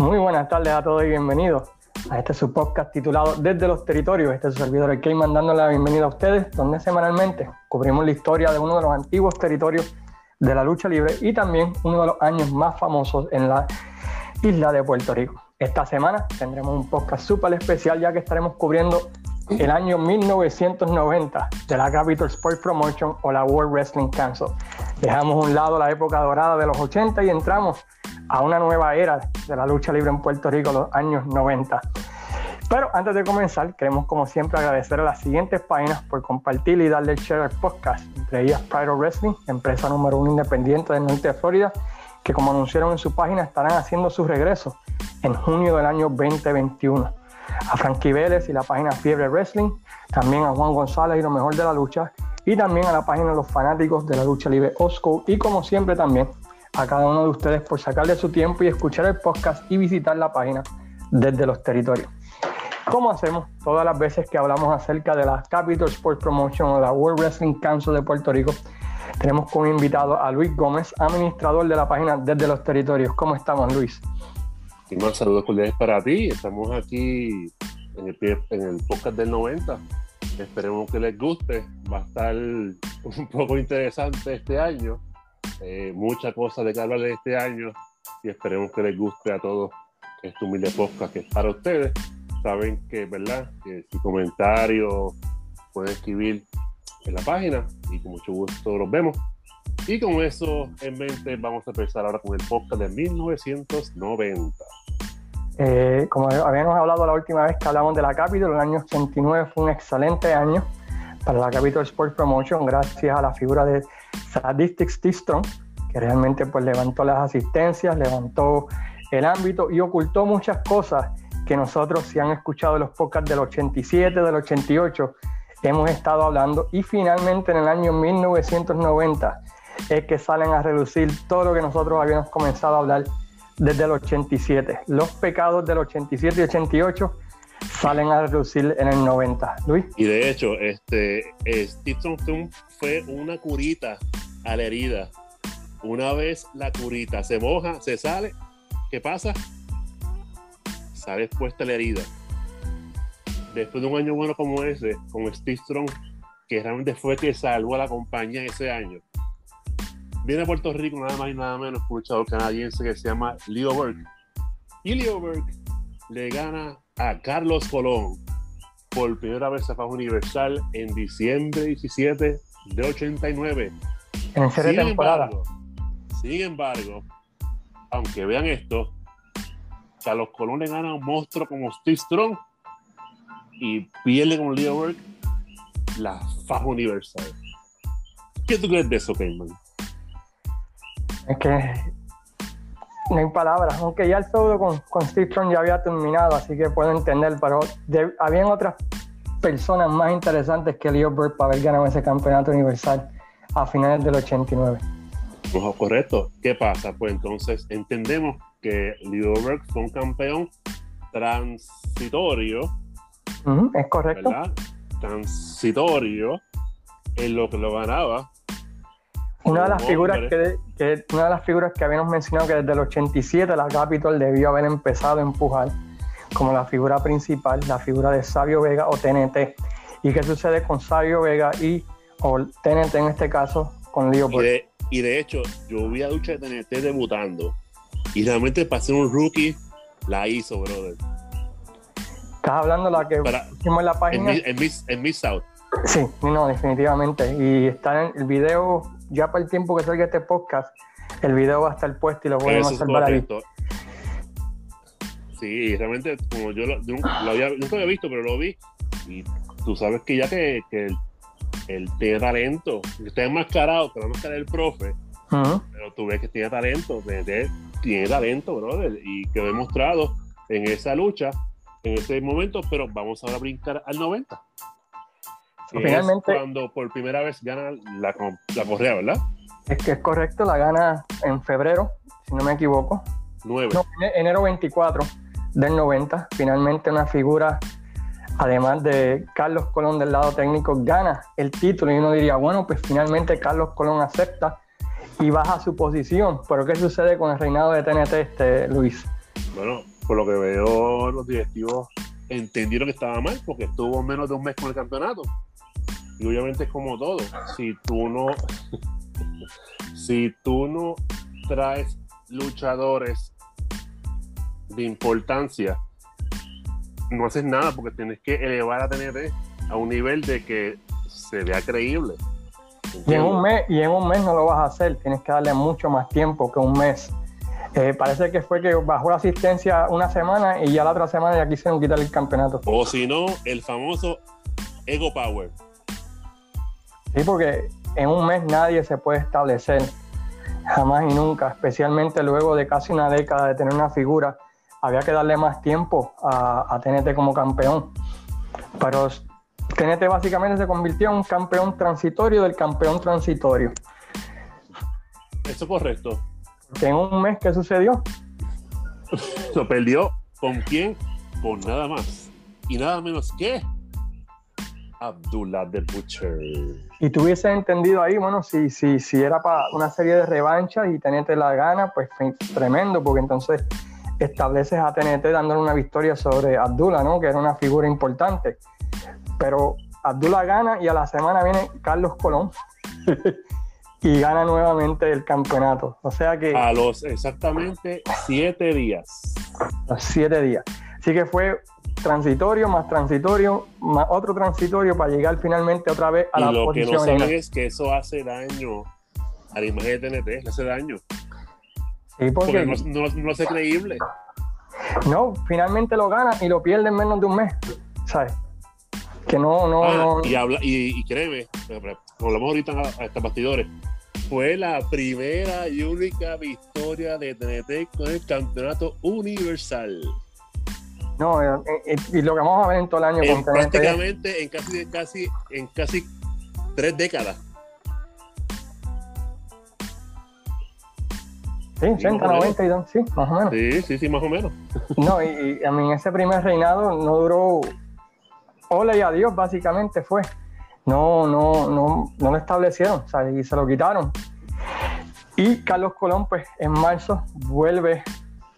Muy buenas tardes a todos y bienvenidos a este su podcast titulado Desde los Territorios. Este es su servidor el Key dándole la bienvenida a ustedes, donde semanalmente cubrimos la historia de uno de los antiguos territorios de la lucha libre y también uno de los años más famosos en la isla de Puerto Rico. Esta semana tendremos un podcast súper especial ya que estaremos cubriendo el año 1990 de la Capital Sports Promotion o la World Wrestling Council. Dejamos a un lado la época dorada de los 80 y entramos a una nueva era de la lucha libre en Puerto Rico, los años 90. Pero antes de comenzar, queremos como siempre agradecer a las siguientes páginas por compartir y darle share al podcast, entre ellas Pride Wrestling, empresa número uno independiente del norte de Florida, que como anunciaron en su página estarán haciendo su regreso en junio del año 2021 a Frankie Vélez y la página Fiebre Wrestling, también a Juan González y lo mejor de la lucha, y también a la página los fanáticos de la lucha libre Osco, y como siempre también a cada uno de ustedes por sacarle su tiempo y escuchar el podcast y visitar la página desde los territorios. Como hacemos todas las veces que hablamos acerca de la Capital Sports Promotion o la World Wrestling Council de Puerto Rico, tenemos como invitado a Luis Gómez, administrador de la página desde los territorios. ¿Cómo estamos, Luis? Y más saludos cordiales para ti. Estamos aquí en el, en el podcast del 90. Esperemos que les guste. Va a estar un poco interesante este año. Eh, muchas cosas de que hablar de este año. Y esperemos que les guste a todos este humilde podcast que es para ustedes. Saben que, ¿verdad? Que su comentario pueden escribir en la página y con mucho gusto los vemos. Y con eso en mente vamos a empezar ahora con el podcast de 1990. Eh, como habíamos hablado la última vez que hablamos de la Capitol, el año 89 fue un excelente año para la Capitol Sports Promotion gracias a la figura de Sadistics T-Strong, que realmente pues levantó las asistencias, levantó el ámbito y ocultó muchas cosas que nosotros, si han escuchado los podcasts del 87, del 88, hemos estado hablando. Y finalmente en el año 1990 es que salen a reducir todo lo que nosotros habíamos comenzado a hablar desde el 87. Los pecados del 87 y 88 salen a reducir en el 90. Luis. Y de hecho, este, Steve fue una curita a la herida. Una vez la curita se moja, se sale, ¿qué pasa? Sale expuesta la herida. Después de un año bueno como ese, con Steve Strong, que realmente fue que salvó a la compañía ese año, viene a Puerto Rico nada más y nada menos un luchador canadiense que se llama Leo Burke. Y Leo Burke le gana a Carlos Colón por primera vez a Fajo Universal en diciembre 17 de 89. En serie sin temporada. Embargo, sin embargo, aunque vean esto, Carlos Colón le gana a un monstruo como Steve Strong y pierde con Leo Burke la Fajo Universal. ¿Qué tú crees de eso, Cayman? Es que no hay palabras, aunque ya el feudo con, con Steve Strong ya había terminado, así que puedo entender, pero habían otras personas más interesantes que Leo Burke para haber ganado ese campeonato universal a finales del 89. Ojo, correcto. ¿Qué pasa? Pues entonces entendemos que Leo Burke fue un campeón transitorio. es correcto. Transitorio en lo que lo ganaba una de las figuras que, una de las figuras que habíamos mencionado que desde el 87 la Capitol debió haber empezado a empujar como la figura principal, la figura de Sabio Vega o TNT. ¿Y qué sucede con Sabio Vega y o TNT en este caso con Leo y de, y de hecho, yo vi a Lucha de TNT debutando y realmente para ser un rookie la hizo, brother. Estás hablando de la que hicimos en la página. En Miss South. Sí, no, definitivamente. Y está en el video ya para el tiempo que salga este podcast, el video va a estar puesto y lo podemos para ahí. Sí, realmente, como yo, lo, había, nunca había visto, pero lo vi. Y tú sabes que ya que, que él, tiene talento, está enmascarado, te va a enmascarar el profe, pero tú ves que tiene talento, tiene talento, brother, y quedó demostrado en esa lucha, en ese momento, pero vamos ahora a brincar al 90 finalmente, cuando por primera vez gana la, la correa, ¿verdad? Es que es correcto, la gana en febrero, si no me equivoco. 9. No, enero 24 del 90. Finalmente una figura, además de Carlos Colón del lado técnico, gana el título y uno diría, bueno, pues finalmente Carlos Colón acepta y baja su posición. Pero ¿qué sucede con el reinado de TNT, este, Luis? Bueno, por lo que veo, los directivos entendieron que estaba mal porque estuvo menos de un mes con el campeonato. Y obviamente es como todo. Si tú no, si tú no traes luchadores de importancia, no haces nada porque tienes que elevar a TNT a un nivel de que se vea creíble. Y en, un mes, y en un mes no lo vas a hacer, tienes que darle mucho más tiempo que un mes. Eh, parece que fue que bajó la asistencia una semana y ya la otra semana ya quisieron quitar el campeonato. O si no, el famoso Ego Power. Sí, porque en un mes nadie se puede establecer, jamás y nunca, especialmente luego de casi una década de tener una figura, había que darle más tiempo a, a TNT como campeón. Pero TNT básicamente se convirtió en un campeón transitorio del campeón transitorio. Eso es correcto. en un mes, ¿qué sucedió? Lo perdió con quién? Con nada más y nada menos que Abdullah the Butcher. Y tú hubieses entendido ahí, bueno, si, si, si era para una serie de revanchas y TNT la gana, pues tremendo, porque entonces estableces a TNT dándole una victoria sobre Abdullah, ¿no? Que era una figura importante. Pero Abdullah gana y a la semana viene Carlos Colón y gana nuevamente el campeonato. O sea que. A los exactamente siete días. Los siete días. Así que fue transitorio, más transitorio, más otro transitorio para llegar finalmente otra vez a y la lo posición. que no saben es que eso hace daño a la imagen de TNT, le hace daño. Sí, porque Porque no, no, no hace creíble. no, finalmente lo gana y lo pierde en menos de un mes. ¿Sabes? Que no, no, Ah, no. y, habla, y, y créeme, hablamos ahorita a, a estos bastidores, fue la primera y única victoria de TNT con el campeonato universal. No, eh, eh, y lo que vamos a ver en todo el año En con TNT. prácticamente en casi, casi, en casi tres décadas. Sí, 80, 90 y dos, sí, más o menos. Sí, sí, sí, más o menos. No, y, y a mí ese primer reinado no duró. Hola y adiós, básicamente fue. No, no, no, no lo establecieron, o sea, y se lo quitaron. Y Carlos Colón, pues en marzo vuelve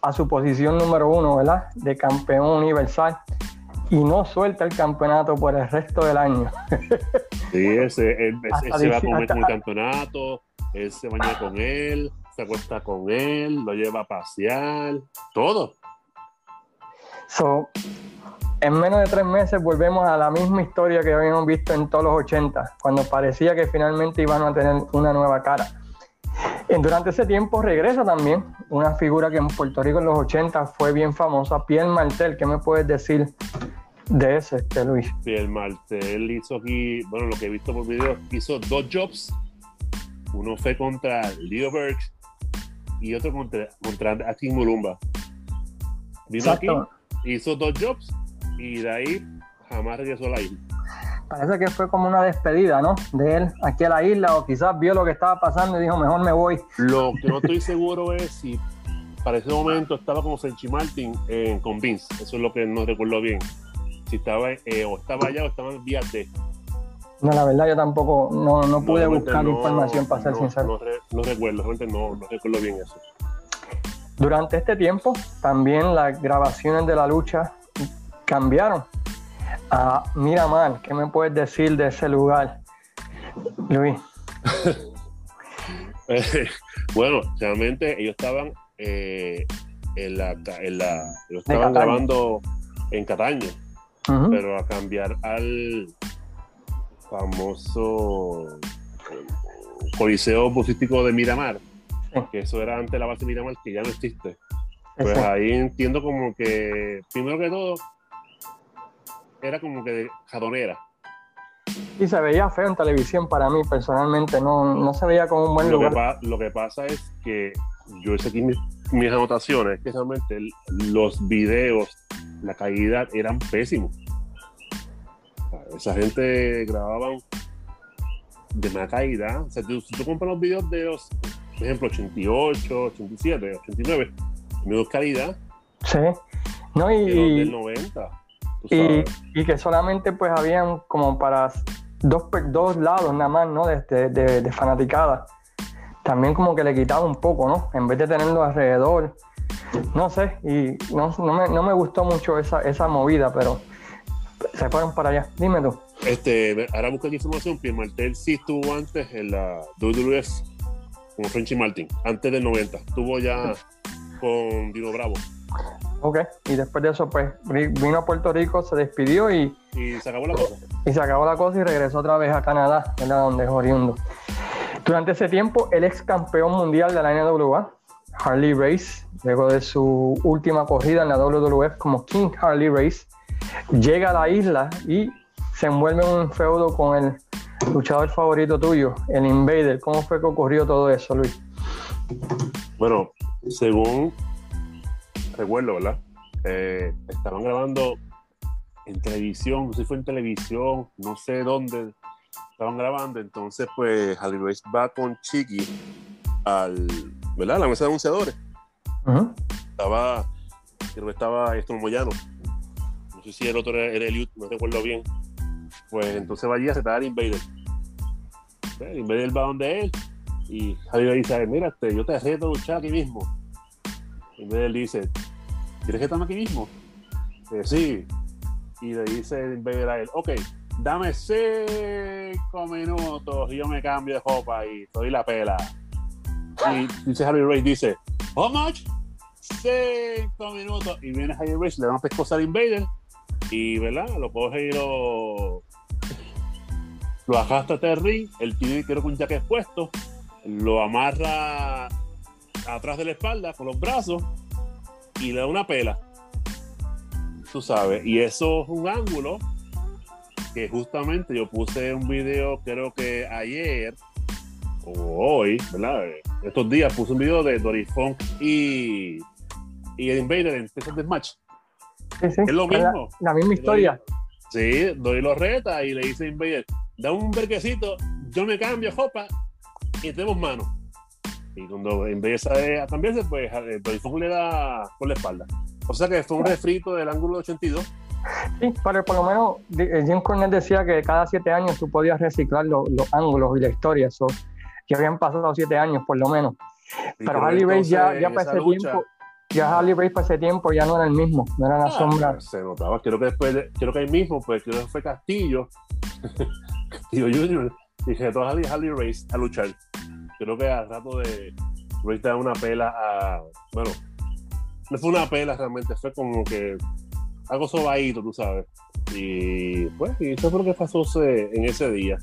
a su posición número uno, ¿verdad? De campeón universal y no suelta el campeonato por el resto del año. Sí, ese, él, Hasta se va comer hasta- con el campeonato, él se baña con él, se acuesta con él, lo lleva a pasear, todo. So, en menos de tres meses volvemos a la misma historia que habíamos visto en todos los 80, cuando parecía que finalmente iban a tener una nueva cara. Durante ese tiempo regresa también una figura que en Puerto Rico en los 80 fue bien famosa, Pierre Martel. ¿Qué me puedes decir de ese, este, Luis? El Martel hizo aquí, bueno, lo que he visto por video, hizo dos jobs. Uno fue contra Leo Burks y otro contra, contra Akin Mulumba. Vino aquí, hizo dos jobs y de ahí jamás regresó a la isla. Parece que fue como una despedida, ¿no? De él aquí a la isla, o quizás vio lo que estaba pasando y dijo, mejor me voy. Lo que no estoy seguro es si para ese momento estaba con Senchi Martin en, con Vince. Eso es lo que no recuerdo bien. Si estaba eh, o estaba allá o estaba en vía de. No, la verdad yo tampoco, no, no pude buscar no- información para ser no- sincero. No, re- no recuerdo, realmente no, no recuerdo bien eso. Durante este tiempo, también las grabaciones de la lucha cambiaron a Miramar. ¿Qué me puedes decir de ese lugar, Luis? bueno, realmente ellos estaban eh, en la, en la ellos estaban grabando en Cataño, pero a cambiar al famoso eh, Coliseo Busístico de Miramar, Sí. que eso era antes la base de Miramar, que ya no existe. Pues ahí entiendo como que, primero que todo, era como que de jadonera. Y se veía feo en televisión para mí, personalmente. No, no se veía como un buen Lo que, lugar. pa- lo que pasa es que yo hice aquí mis, mis anotaciones, que realmente los videos, la calidad eran pésimos. Esa gente grababan de mala calidad. O sea, tú- si tú compras los videos de los, por ejemplo, 88, 87, 89, menos calidad Sí. No, que los del y, 90. Y, que solamente pues habían como para dos, dos lados nada más, ¿no? De, de, de- de fanaticada. También como que le quitaba un poco, ¿no? En vez de tenerlo alrededor. no sé, y no, no, me, no me gustó mucho esa, esa movida, pero se fueron para allá. Dime tú. Este, ahora busco información. Pierre Martel sí estuvo antes en la WWF con Frenchy Martin, antes del 90. Estuvo ya con Dino Bravo. Ok, y después de eso, pues vino a Puerto Rico, se despidió y. Y se acabó la cosa. Y se acabó la cosa y regresó otra vez a Canadá, ¿verdad? Donde es oriundo. Durante ese tiempo, el ex campeón mundial de la NWA, Harley Race, luego de su última corrida en la WWF como King Harley Race, llega a la isla y se envuelve en un feudo con el luchador favorito tuyo, el Invader. ¿Cómo fue que ocurrió todo eso, Luis? Bueno, según recuerdo, ¿verdad? Eh, estaban grabando en televisión, no sé si fue en televisión, no sé dónde estaban grabando, entonces pues Harley Race va con Chiqui al, ¿verdad? La mesa de anunciadores. Estaba, creo que estaba esto Moyano, no sé si el otro era, Eliud, no recuerdo bien. Pues entonces va allí a aceptar al Invader. El Invader va donde él y Harley dice, mira, este, yo te reto a luchar aquí mismo. Y él dice, ¿quieres que estamos aquí mismo? Eh, sí. Y le dice el Invader a él, ok, dame cinco minutos y yo me cambio de ropa y doy la pela. Y dice Harry Race, dice, how much? Cinco minutos. Y viene Harry Race, le da una pescosa al Invader y, ¿verdad? Lo coge y lo, lo arrastra hasta el ring. Él tiene, que un jacket puesto, lo amarra atrás de la espalda con los brazos y le da una pela. Tú sabes, y eso es un ángulo que justamente yo puse un video, creo que ayer o hoy, ¿verdad? Estos días puse un video de Dory Funk y, y el Invader en Special Match. Sí, sí, es lo mismo. La, misma historia. sí, Dory lo reta y le dice Invader, da un verquecito, yo me cambio jopa y tenemos manos. Y cuando empieza a cambiarse, pues Funk le da por la espalda. O sea que fue un refrito del ángulo 82. Sí, pero por lo menos eh, Jim Cornette decía que cada siete años tú podías reciclar los, ángulos y la historia. Eso, que habían pasado siete años por lo menos. pero Harley Race ya, ya para ese tiempo, ya Harley Race para ese tiempo ya no era el mismo, no era la ah, sombra. Se notaba, creo que después, creo que ahí mismo, pues creo que fue Castillo, Castillo Junior, y se a Harley Race a luchar creo que al rato de da una pela a. Bueno, no fue una pela realmente, fue como que algo sobadito, tú sabes. Y pues, y eso fue lo que pasó en ese día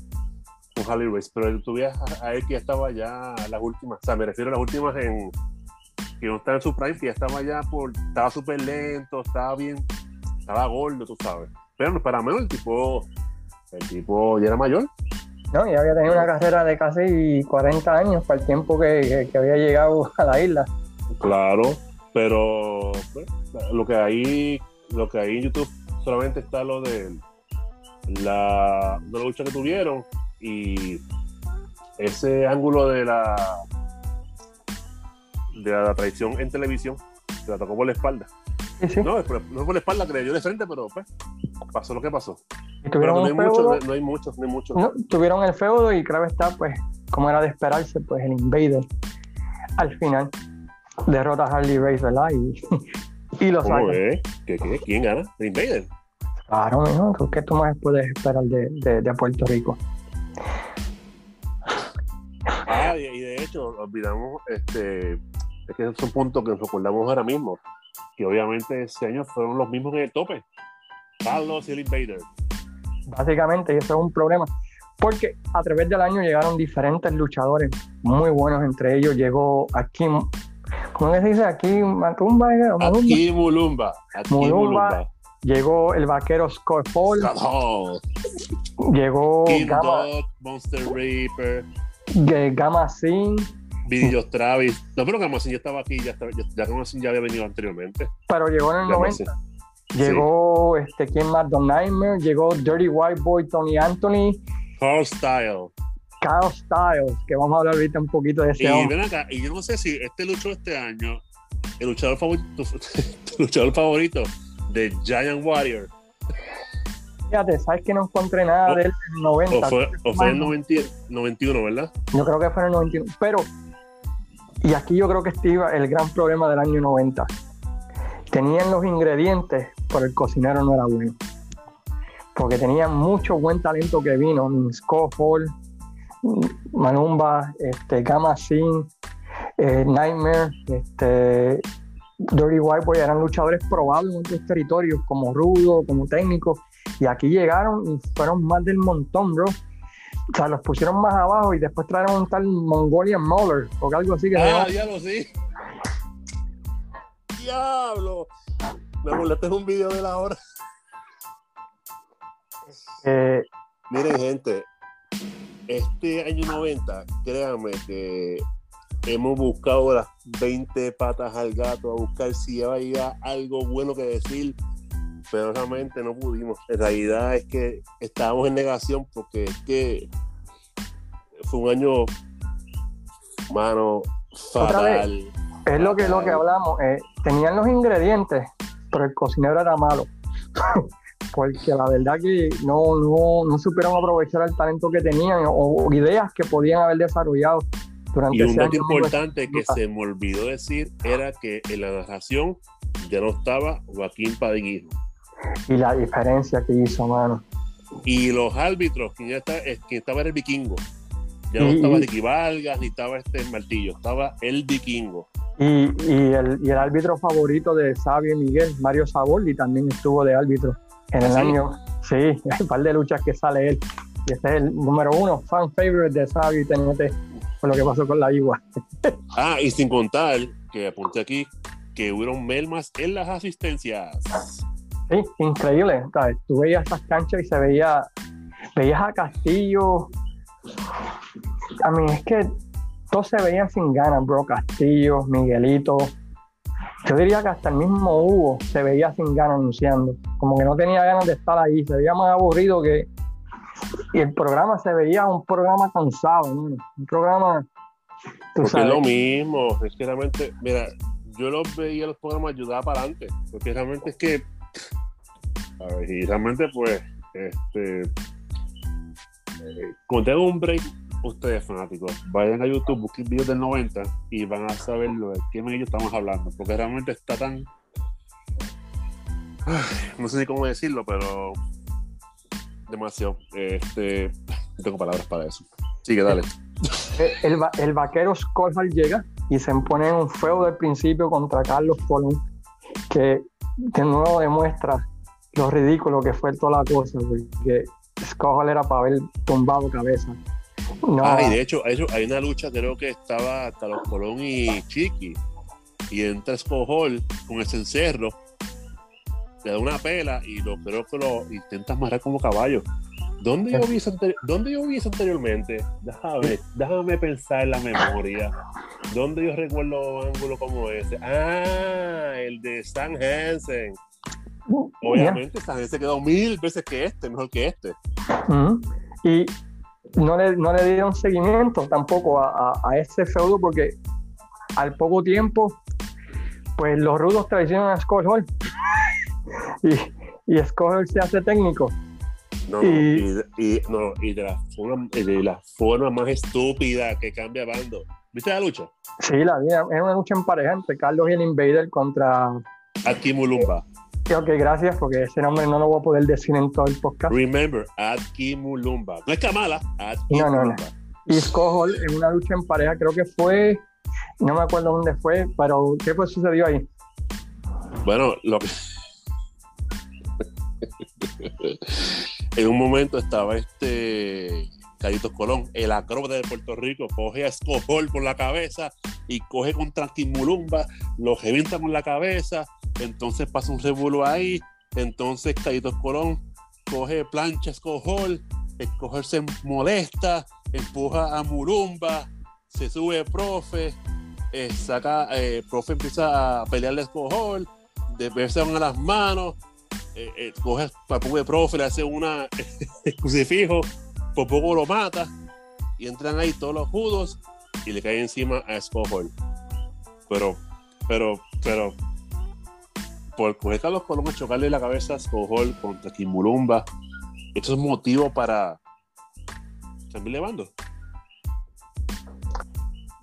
con Harley Race. Pero tú veías a, él que ya estaba ya las últimas, o sea, me refiero a las últimas en. que no estaba en su prime, que ya estaba ya por. estaba súper lento, estaba bien, estaba gordo, tú sabes. Pero para menos el tipo. El tipo ya era mayor. No, y había tenido una carrera de casi 40 años para el tiempo que, había llegado a la isla. Claro, pero lo que hay, lo que hay en YouTube solamente está lo de la, de la lucha que tuvieron y ese ángulo de la de la traición en televisión que la tocó por la espalda. No, no por la espalda, dio de frente, pero pues, pasó lo que pasó. Pero no hay, mucho, no, hay muchos, no hay muchos. tuvieron el feudo y claro está, pues, como era de esperarse, pues el Invader al final derrota a Harley Race, ¿verdad? Y, y lo saca. ¿Qué, quién gana? ¿El Invader? Claro, mijo, ¿qué tú más puedes esperar de, de, de Puerto Rico? Ah, y, de hecho, olvidamos, este, es que es un punto que nos acordamos ahora mismo que obviamente ese año fueron los mismos en el tope. Carlos y el Invader. Básicamente, eso es un problema. Porque a través del año llegaron diferentes luchadores muy buenos. Entre ellos llegó aquí, ¿cómo se dice? Aquí Matumba. Aquí Mulumba. Aquí Mulumba. Llegó el vaquero Scott Paul. Llegó King Dog, Monster Reaper. Gamma Sin Travis. No, pero Gamacin ya estaba aquí, ya, estaba, ya, ya ya había venido anteriormente. Pero llegó en el 90. Llegó, este, ¿quién más? Don Nightmare, llegó Dirty White Boy, Tony Anthony. Carl Style. Carl Styles, que vamos a hablar ahorita un poquito de ese y Ven acá, y yo no sé si este luchó este año, el luchador favorito, el luchador favorito de Giant Warrior. Fíjate, sabes que no encontré nada del 90. O fue, o fue en el 91, ¿verdad? Yo creo que fue en el 91. Pero y aquí yo creo que estuvo el gran problema del año 90. Tenían los ingredientes, pero el cocinero no era bueno. Porque tenían mucho buen talento que vino, Hall, Manumba, este, Gamma Sin, eh, Nightmare, este, Dirty White Boy eran luchadores probados en otros territorios, como rudo, como técnico, y aquí llegaron y fueron más del montón, bro. O sea, los pusieron más abajo y después trajeron un tal Mongolian Mauler, o algo así que Ah, diablo, sí. Diablo. Me molestaste un video de la hora. Eh, Miren, gente, este año 90, créanme que hemos buscado las 20 patas al gato a buscar si había algo bueno que decir, pero realmente no pudimos. En realidad es que estábamos en negación porque es que fue un año, mano, Otra vez, fatal. es lo que, lo que hablamos. eh, tenían los ingredientes, pero el cocinero era malo. Porque la verdad que no, no, no supieron aprovechar el talento que tenían o, o ideas que podían haber desarrollado durante Y un dato importante que se me olvidó decir era que en la narración ya no estaba Joaquín Padiguino. Y la diferencia que hizo, mano. Y los árbitros, quien, ya está, es- quien estaba era el vikingo. Ya no Y- estaba Ricky Vargas, ni estaba este Martillo, estaba el vikingo. Y, y el, y el árbitro favorito de Sabio y Miguel, Mario Saboldi, también estuvo de árbitro en el ¿Ah, sí? año. Sí, hay un par de luchas que sale él. Y ese es el número uno, fan favorite de Sabio y TNT, por lo que pasó con la Igua. Ah, y sin contar, que apunté aquí, que hubieron melmas en las asistencias. Sí, increíble. ¿sabes? Tú veías esas canchas y se veía, veías a Castillo. A mí es que todos se veían sin ganas, bro. Castillo, Miguelito. Yo diría que hasta el mismo Hugo se veía sin ganas anunciando. Como que no tenía ganas de estar ahí. Se veía más aburrido que. Y el programa se veía un programa cansado, ¿no? Un programa. Tú Porque es lo mismo, es que realmente, mira, yo los veía los programas ayudaba para adelante, porque realmente es que, a ver, y realmente pues, este, eh, cuando tengo un break, ustedes fanáticos, vayan a YouTube, busquen videos del 90 y van a saber lo de quién ellos estamos hablando, porque realmente está tan, no sé ni cómo decirlo, pero demasiado, este, no tengo palabras para eso. Sigue, dale. el, va- el vaquero Skolhal llega y se pone en un feudo del principio contra Carlos Colón, que de nuevo demuestra lo ridículo que fue toda la cosa, porque Skolhal era para haber tumbado cabeza. No, Ah, y de hecho, hay, hay una lucha, creo que estaba Carlos Colón y Chiqui. Y entra Escojol con el cencerro, le da una pela y lo creo que lo intenta amarrar como caballo. ¿Dónde yo vi eso, anteri- ¿dónde yo vi eso anteriormente? Déjame, déjame pensar en la memoria. ¿Dónde yo recuerdo un ángulo como ese? Ah, el de Stan Hansen. Obviamente, Stan Hansen quedó mil veces que este, mejor que este. Ujú. Y no le, no le dieron seguimiento tampoco a, a- a ese feudo porque al poco tiempo, pues los rudos traicionan a Scott Hall y, y Scott Hall se hace técnico. No, Y- y, y- no, y de la forma, y de la forma más estúpida que cambia bando. ¿Viste la lucha? Sí, la vida era una lucha en pareja entre Carlos y el Invader contra. Aki Mulumba. Ok, gracias, porque ese nombre no lo voy a poder decir en todo el podcast. Remember, Aki Mulumba. No es Kamala, No, no, no. Y Hall en una lucha en pareja, creo que fue. No me acuerdo dónde fue, pero ¿qué fue sucedió ahí? Bueno, lo que. en un momento estaba este Carlitos Colón, el acróbata de Puerto Rico, coge a Escojol por la cabeza y coge contra Kimulumba, lo revienta con la cabeza, entonces pasa un revuelo ahí, entonces Carlitos Colón coge plancha a Escojol, Escojol se molesta, empuja a Mulumba, se sube profe, eh, saca, eh, profe empieza a pelearle Escojol, de ver se van a las manos, eh, eh, coge al pobre profe, le hace una crucifijo, por poco lo mata, y entran ahí todos los judos y le cae encima a Scott Pero, pero, pero, por coger a los Colón chocarle la cabeza a Scott contra Kimulumba, esto es motivo para cambiarle bando.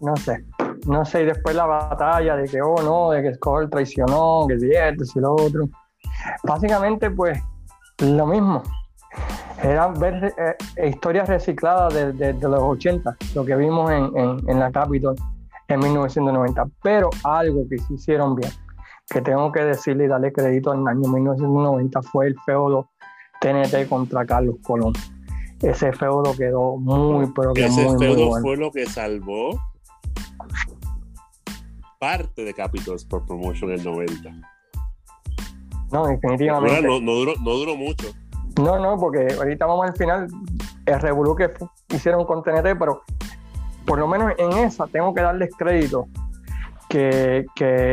No sé. no sé, y después la batalla de que, oh no, de que Escobar traicionó, que esto y lo otro. Básicamente, pues, lo mismo. Eran ver eh, historias recicladas de, los 80, lo que vimos en, en, la Capitol en 1990. Pero algo que se hicieron bien, que tengo que decirle y darle crédito al año 1990, fue el feudo TNT contra Carlos Colón. Ese feudo quedó muy, pero que Ese muy, feudo fue lo que salvó parte de Capitol Sport Promotion en el 90. No, definitivamente. no, duró, no duró mucho. No, no, porque ahorita vamos al final, el Revolu que hicieron con TNT, pero por lo menos en esa tengo que darles crédito que,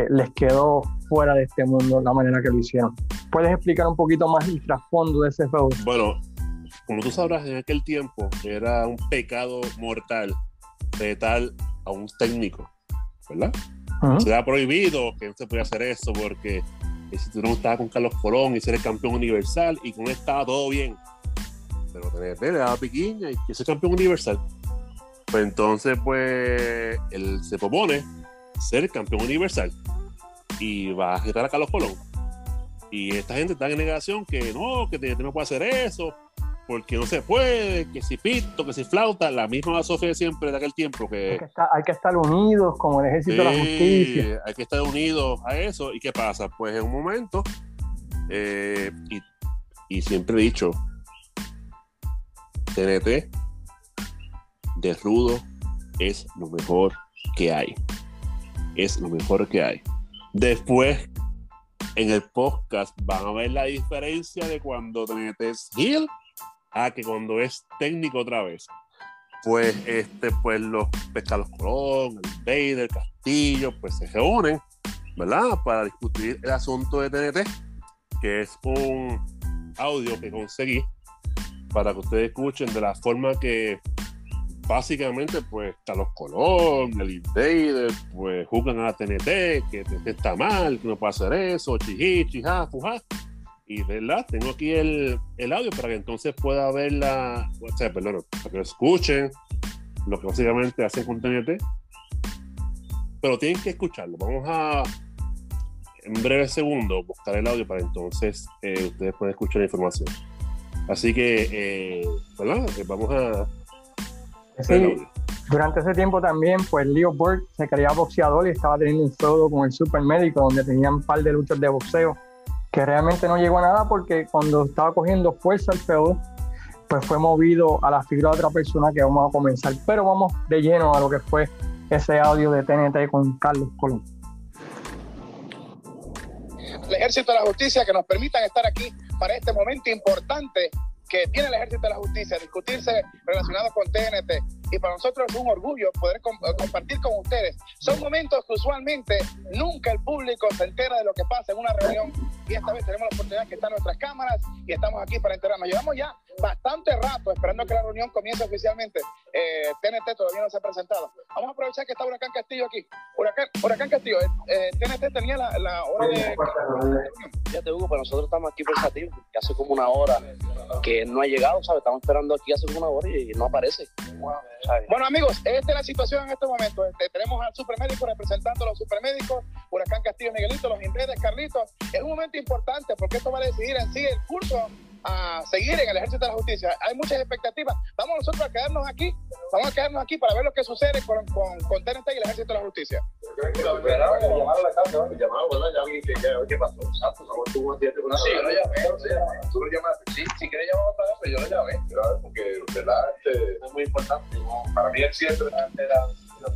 les quedó fuera de este mundo la manera que lo hicieron. ¿Puedes explicar un poquito más el trasfondo de ese feudo? Bueno, como tú sabrás, en aquel tiempo era un pecado mortal de tal a un técnico, ¿verdad? Se ha prohibido que no se pueda hacer eso porque tú no estabas con Carlos Colón y ser el campeón universal y con él estaba todo bien. Pero TNT le daba piquiña y ese campeón universal. Pues entonces, pues, él se propone ser campeón universal y va a retar a Carlos Colón. Y esta gente está en negación que no, que no puede hacer eso, porque no se puede, que si pito, que si flauta, la misma Sofía siempre de aquel tiempo que... Hay que, estar, hay que estar unidos como el ejército de la justicia. Hay que estar unidos a eso. ¿Y qué pasa? Pues en un momento, eh, y, siempre he dicho, TNT de rudo es lo mejor que hay. Es lo mejor que hay. Después, en el podcast, van a ver la diferencia de cuando TNT es heel Ah, que cuando es técnico otra vez, pues este, pues los Pescados Colón, el Vader, Castillo, pues se reúnen, ¿verdad? Para discutir el asunto de TNT, que es un audio que conseguí para que ustedes escuchen de la forma que básicamente pues Carlos Colón, el Invader, pues jugan a TNT, que TNT está mal, que no puede hacer eso, chichi, ja, fuja. Y verdad, tengo aquí el, el, audio para que entonces pueda ver la, o sea, perdón, para que lo escuchen lo que básicamente hacen con TNT. Pero tienen que escucharlo. Vamos a, en breve segundo, buscar el audio para entonces eh, ustedes puedan escuchar la información. Así que, eh, ¿verdad? Eh, vamos a. Sí, durante ese tiempo también, pues Leo Burke se creía boxeador y estaba teniendo un feudo con el supermédico, donde tenían un par de luchas de boxeo que realmente no llegó a nada porque cuando estaba cogiendo fuerza el feudo, pues fue movido a la figura de otra persona que vamos a comenzar. Pero vamos de lleno a lo que fue ese audio de TNT con Carlos Colón. El Ejército de la Justicia que nos permitan estar aquí para este momento importante que tiene el Ejército de la Justicia, discutirse relacionado con TNT. Y para nosotros es un orgullo poder compartir con ustedes. Son momentos que usualmente nunca el público se entera de lo que pasa en una reunión y esta vez tenemos la oportunidad que están nuestras cámaras y estamos aquí para enterarnos. Llevamos ya bastante rato esperando que la reunión comience oficialmente. Eh, TNT todavía no se ha presentado. Vamos a aprovechar que está Huracán Castillo aquí. Huracán, Huracán Castillo, eh, TNT tenía la, la, hora de... Ya te digo, pero nosotros estamos aquí pensativos, que hace como una hora que no ha llegado, ¿sabes? Estamos esperando aquí hace como una hora y no aparece. Bueno, amigos, esta es la situación en este momento. Este, tenemos al supermédico representando a los supermédicos, Huracán Castillo Miguelito, los Invedes, Carlitos. Es un momento importante porque esto va a decidir en sí el curso a seguir en el ejército de la justicia. Hay muchas expectativas. Vamos nosotros a quedarnos aquí, vamos a quedarnos aquí para ver lo que sucede con, con, con TNT y el ejército de la justicia. ¿verdad? Sí, si quieres llamar otra vez, pues yo lo llamé. Porque, ¿verdad? Este, es muy importante. Para mí el accidente era los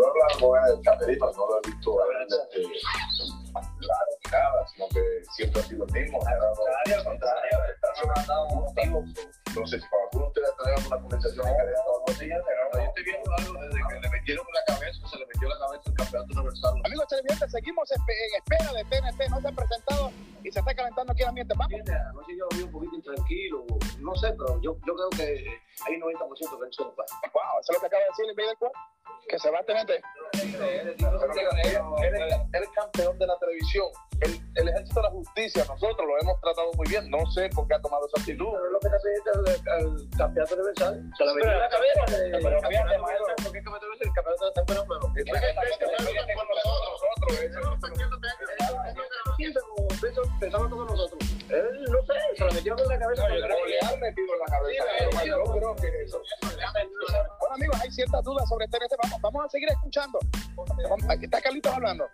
hablaba con el camerino, no lo he visto claro nada, sino que siempre ha sido el mismo. Al contrario, Entonces, si para alguno de ustedes traen una conversación en el yo estoy viendo algo desde que le metieron la cabeza, se le metió la cabeza el campeonato universal. Amigos televidentes, seguimos en espera de TNT, no se ha presentado y se está calentando aquí el ambiente. Vamos. No sé, yo lo vi un poquito intranquilo, no sé, pero yo, yo creo que hay 90% que él se lo pasa. Wow, eso es lo que acaba de decir el del cuerpo que se va a TNT. Él es campeón de la televisión. El, el, ejército de la justicia, nosotros lo hemos tratado muy bien. No sé por qué ha tomado esa actitud. Pero lo que está el campeonato universal. Se la metió en la cabeza. ¿Por qué el campeonato universal? El campeonato está en nosotros. Pensamos todos nosotros. Él, no sé, se la metió en la cabeza. Le han metido en la cabeza. Yo creo que eso. Bueno, amigos, hay ciertas dudas sobre TNT. Vamos, vamos a seguir escuchando. Aquí está Carlitos hablando.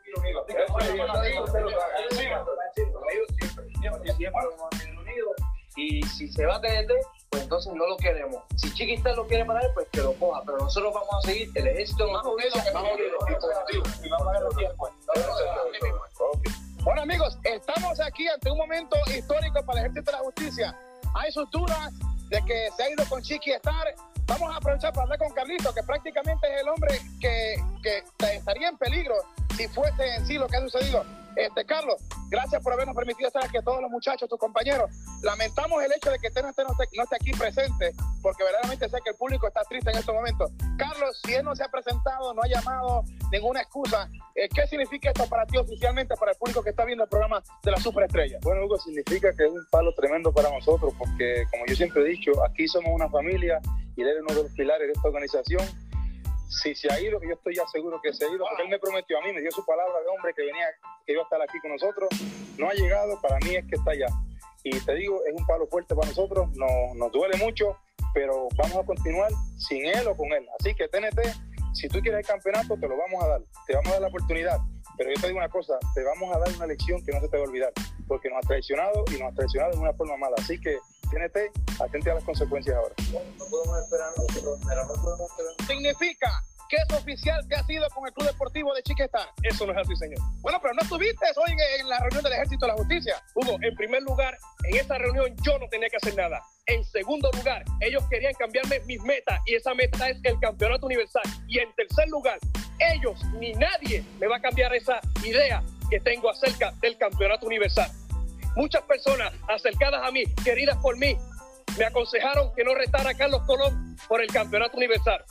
Y si se va a TNT, pues entonces no lo queremos. Si Chiquita lo quiere parar, pues que lo coja. Pero nosotros vamos a seguir el ejército más unido que unido y vamos a tiempos. Bueno, amigos, estamos aquí ante un momento histórico para el ejército de la justicia. Hay sus dudas de que se ha ido con Chiqui. Vamos a aprovechar para hablar con Carlito, que prácticamente es el hombre que, que estaría en peligro si fuese en sí lo que ha sucedido. Este, Carlos, gracias por habernos permitido estar aquí, todos los muchachos, tus compañeros. Lamentamos el hecho de que usted no esté, no, esté, aquí presente, porque verdaderamente sé que el público está triste en estos momentos. Carlos, si él no se ha presentado, no ha llamado ninguna excusa, eh, ¿qué significa esto para ti oficialmente, para el público que está viendo el programa de la Superestrella? Bueno, Hugo, significa que es un palo tremendo para nosotros, porque como yo siempre he dicho, aquí somos una familia y él es uno de los pilares de esta organización si se ha ido, que yo estoy ya seguro que se ha ido, porque él me prometió a mí, me dio su palabra de hombre que venía, que iba a estar aquí con nosotros, no ha llegado, para mí es que está allá. Y te digo, es un palo fuerte para nosotros, nos, nos duele mucho, pero vamos a continuar sin él o con él. Así que TNT, si tú quieres el campeonato, te lo vamos a dar, te vamos a dar la oportunidad. Pero yo te digo una cosa, te vamos a dar una lección que no se te va a olvidar, porque nos ha traicionado y nos ha traicionado de una forma mala. Así que TNT, atente a las consecuencias ahora. No podemos esperar nosotros, pero no podemos esperar. Significa que es oficial que ha sido con el Club Deportivo de Chiquestán. Eso no es así, señor. Bueno, pero no estuviste hoy en, en la reunión del Ejército de la Justicia. Hugo, en primer lugar, en esa reunión yo no tenía que hacer nada. En segundo lugar, ellos querían cambiarme mis metas y esa meta es el campeonato universal. Y en tercer lugar, ellos ni nadie me va a cambiar esa idea que tengo acerca del campeonato universal. Muchas personas acercadas a mí, queridas por mí, me aconsejaron que no retara a Carlos Colón por el campeonato universal.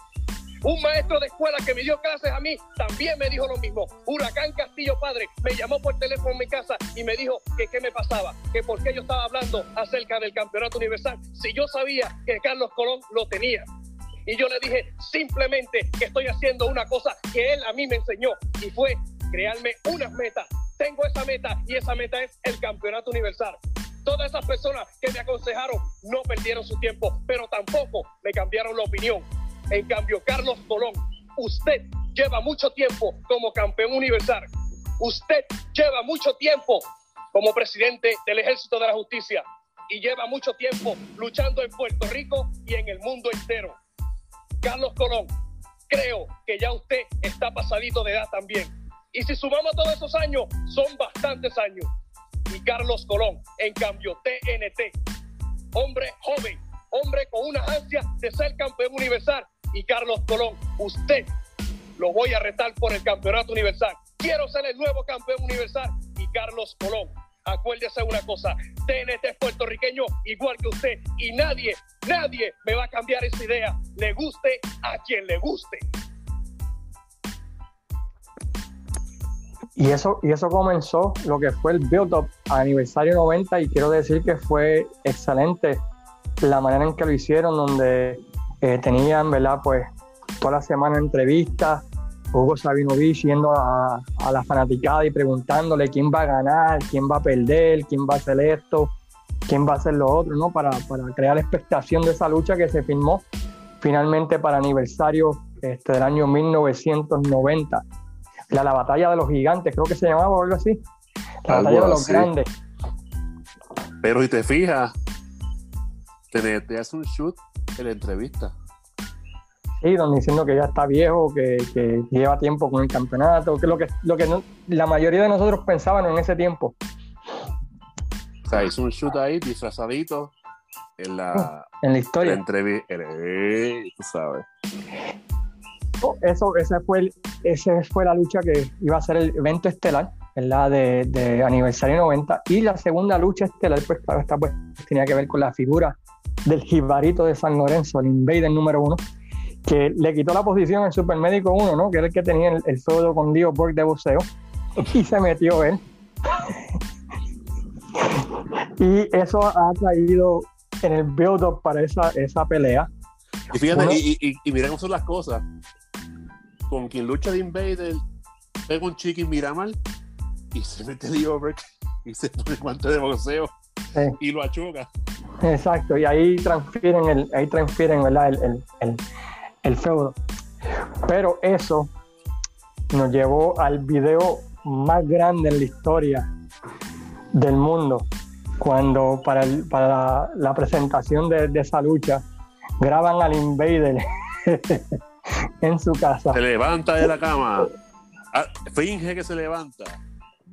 Un maestro de escuela que me dio clases a mí también me dijo lo mismo. Huracán Castillo Padre me llamó por teléfono en mi casa y me dijo que qué me pasaba, que por qué yo estaba hablando acerca del campeonato universal si yo sabía que Carlos Colón lo tenía. Y yo le dije simplemente que estoy haciendo una cosa que él a mí me enseñó y fue crearme unas metas. Tengo esa meta y esa meta es el campeonato universal. Todas esas personas que me aconsejaron no perdieron su tiempo, pero tampoco me cambiaron la opinión. En cambio, Carlos Colón, usted lleva mucho tiempo como campeón universal. Usted lleva mucho tiempo como presidente del Ejército de la Justicia y lleva mucho tiempo luchando en Puerto Rico y en el mundo entero. Carlos Colón, creo que ya usted está pasadito de edad también. Y si sumamos todos esos años, son bastantes años. Y Carlos Colón, en cambio, TNT, hombre joven, hombre con una ansia de ser campeón universal, y Carlos Colón, usted lo voy a retar por el campeonato universal. Quiero ser el nuevo campeón universal y Carlos Colón. Acuérdese una cosa, TNT es puertorriqueño igual que usted y nadie, nadie me va a cambiar esa idea. Le guste a quien le guste. Y eso, y eso comenzó lo que fue el build-up aniversario 90 y quiero decir que fue excelente la manera en que lo hicieron, donde eh, tenían, ¿verdad? Pues toda la semana entrevistas, Hugo Sabinovich yendo a, la fanaticada y preguntándole quién va a ganar, quién va a perder, quién va a hacer esto, quién va a hacer lo otro, ¿no? Para, para crear expectación de esa lucha que se firmó finalmente para aniversario este, del año 1990. La, la batalla de los gigantes, creo que se llamaba o algo así. La Algo batalla de los así. grandes. Pero si te fijas, te, te hace un shoot en la entrevista. Sí, donde diciendo que ya está viejo, que, que lleva tiempo con el campeonato, que es lo que, lo que no- la mayoría de nosotros pensaban en ese tiempo. O sea, hizo un shoot ahí disfrazadito en la, en la la historia. entrevista. tú sabes. Eso, ese fue, el- ese fue la lucha que iba a ser el evento estelar, ¿verdad? De, de aniversario 90. Y la segunda lucha estelar, pues claro, esta pues tenía que ver con la figura del jibarito de San Lorenzo, el Invader número uno, que le quitó la posición al Supermédico 1, ¿no? Que era el que tenía el, el feudo con Dio Borg de boxeo. Y se metió él. y eso ha traído en el build-up para esa, esa pelea. Y fíjate, Uno- y, y, y mira cómo son las cosas. Con quien lucha de Invader, pega un chicken Miramar y se mete el over y se pone el guante de boxeo Sí. y lo achuca. Exacto, y ahí transfieren el, ahí transfieren ¿verdad? El, el, el, el feudo. Pero eso nos llevó al video más grande en la historia del mundo. Cuando para, el- para la, la presentación de, de esa lucha graban al Invader en su casa. Se levanta de la cama, ah, finge que se levanta,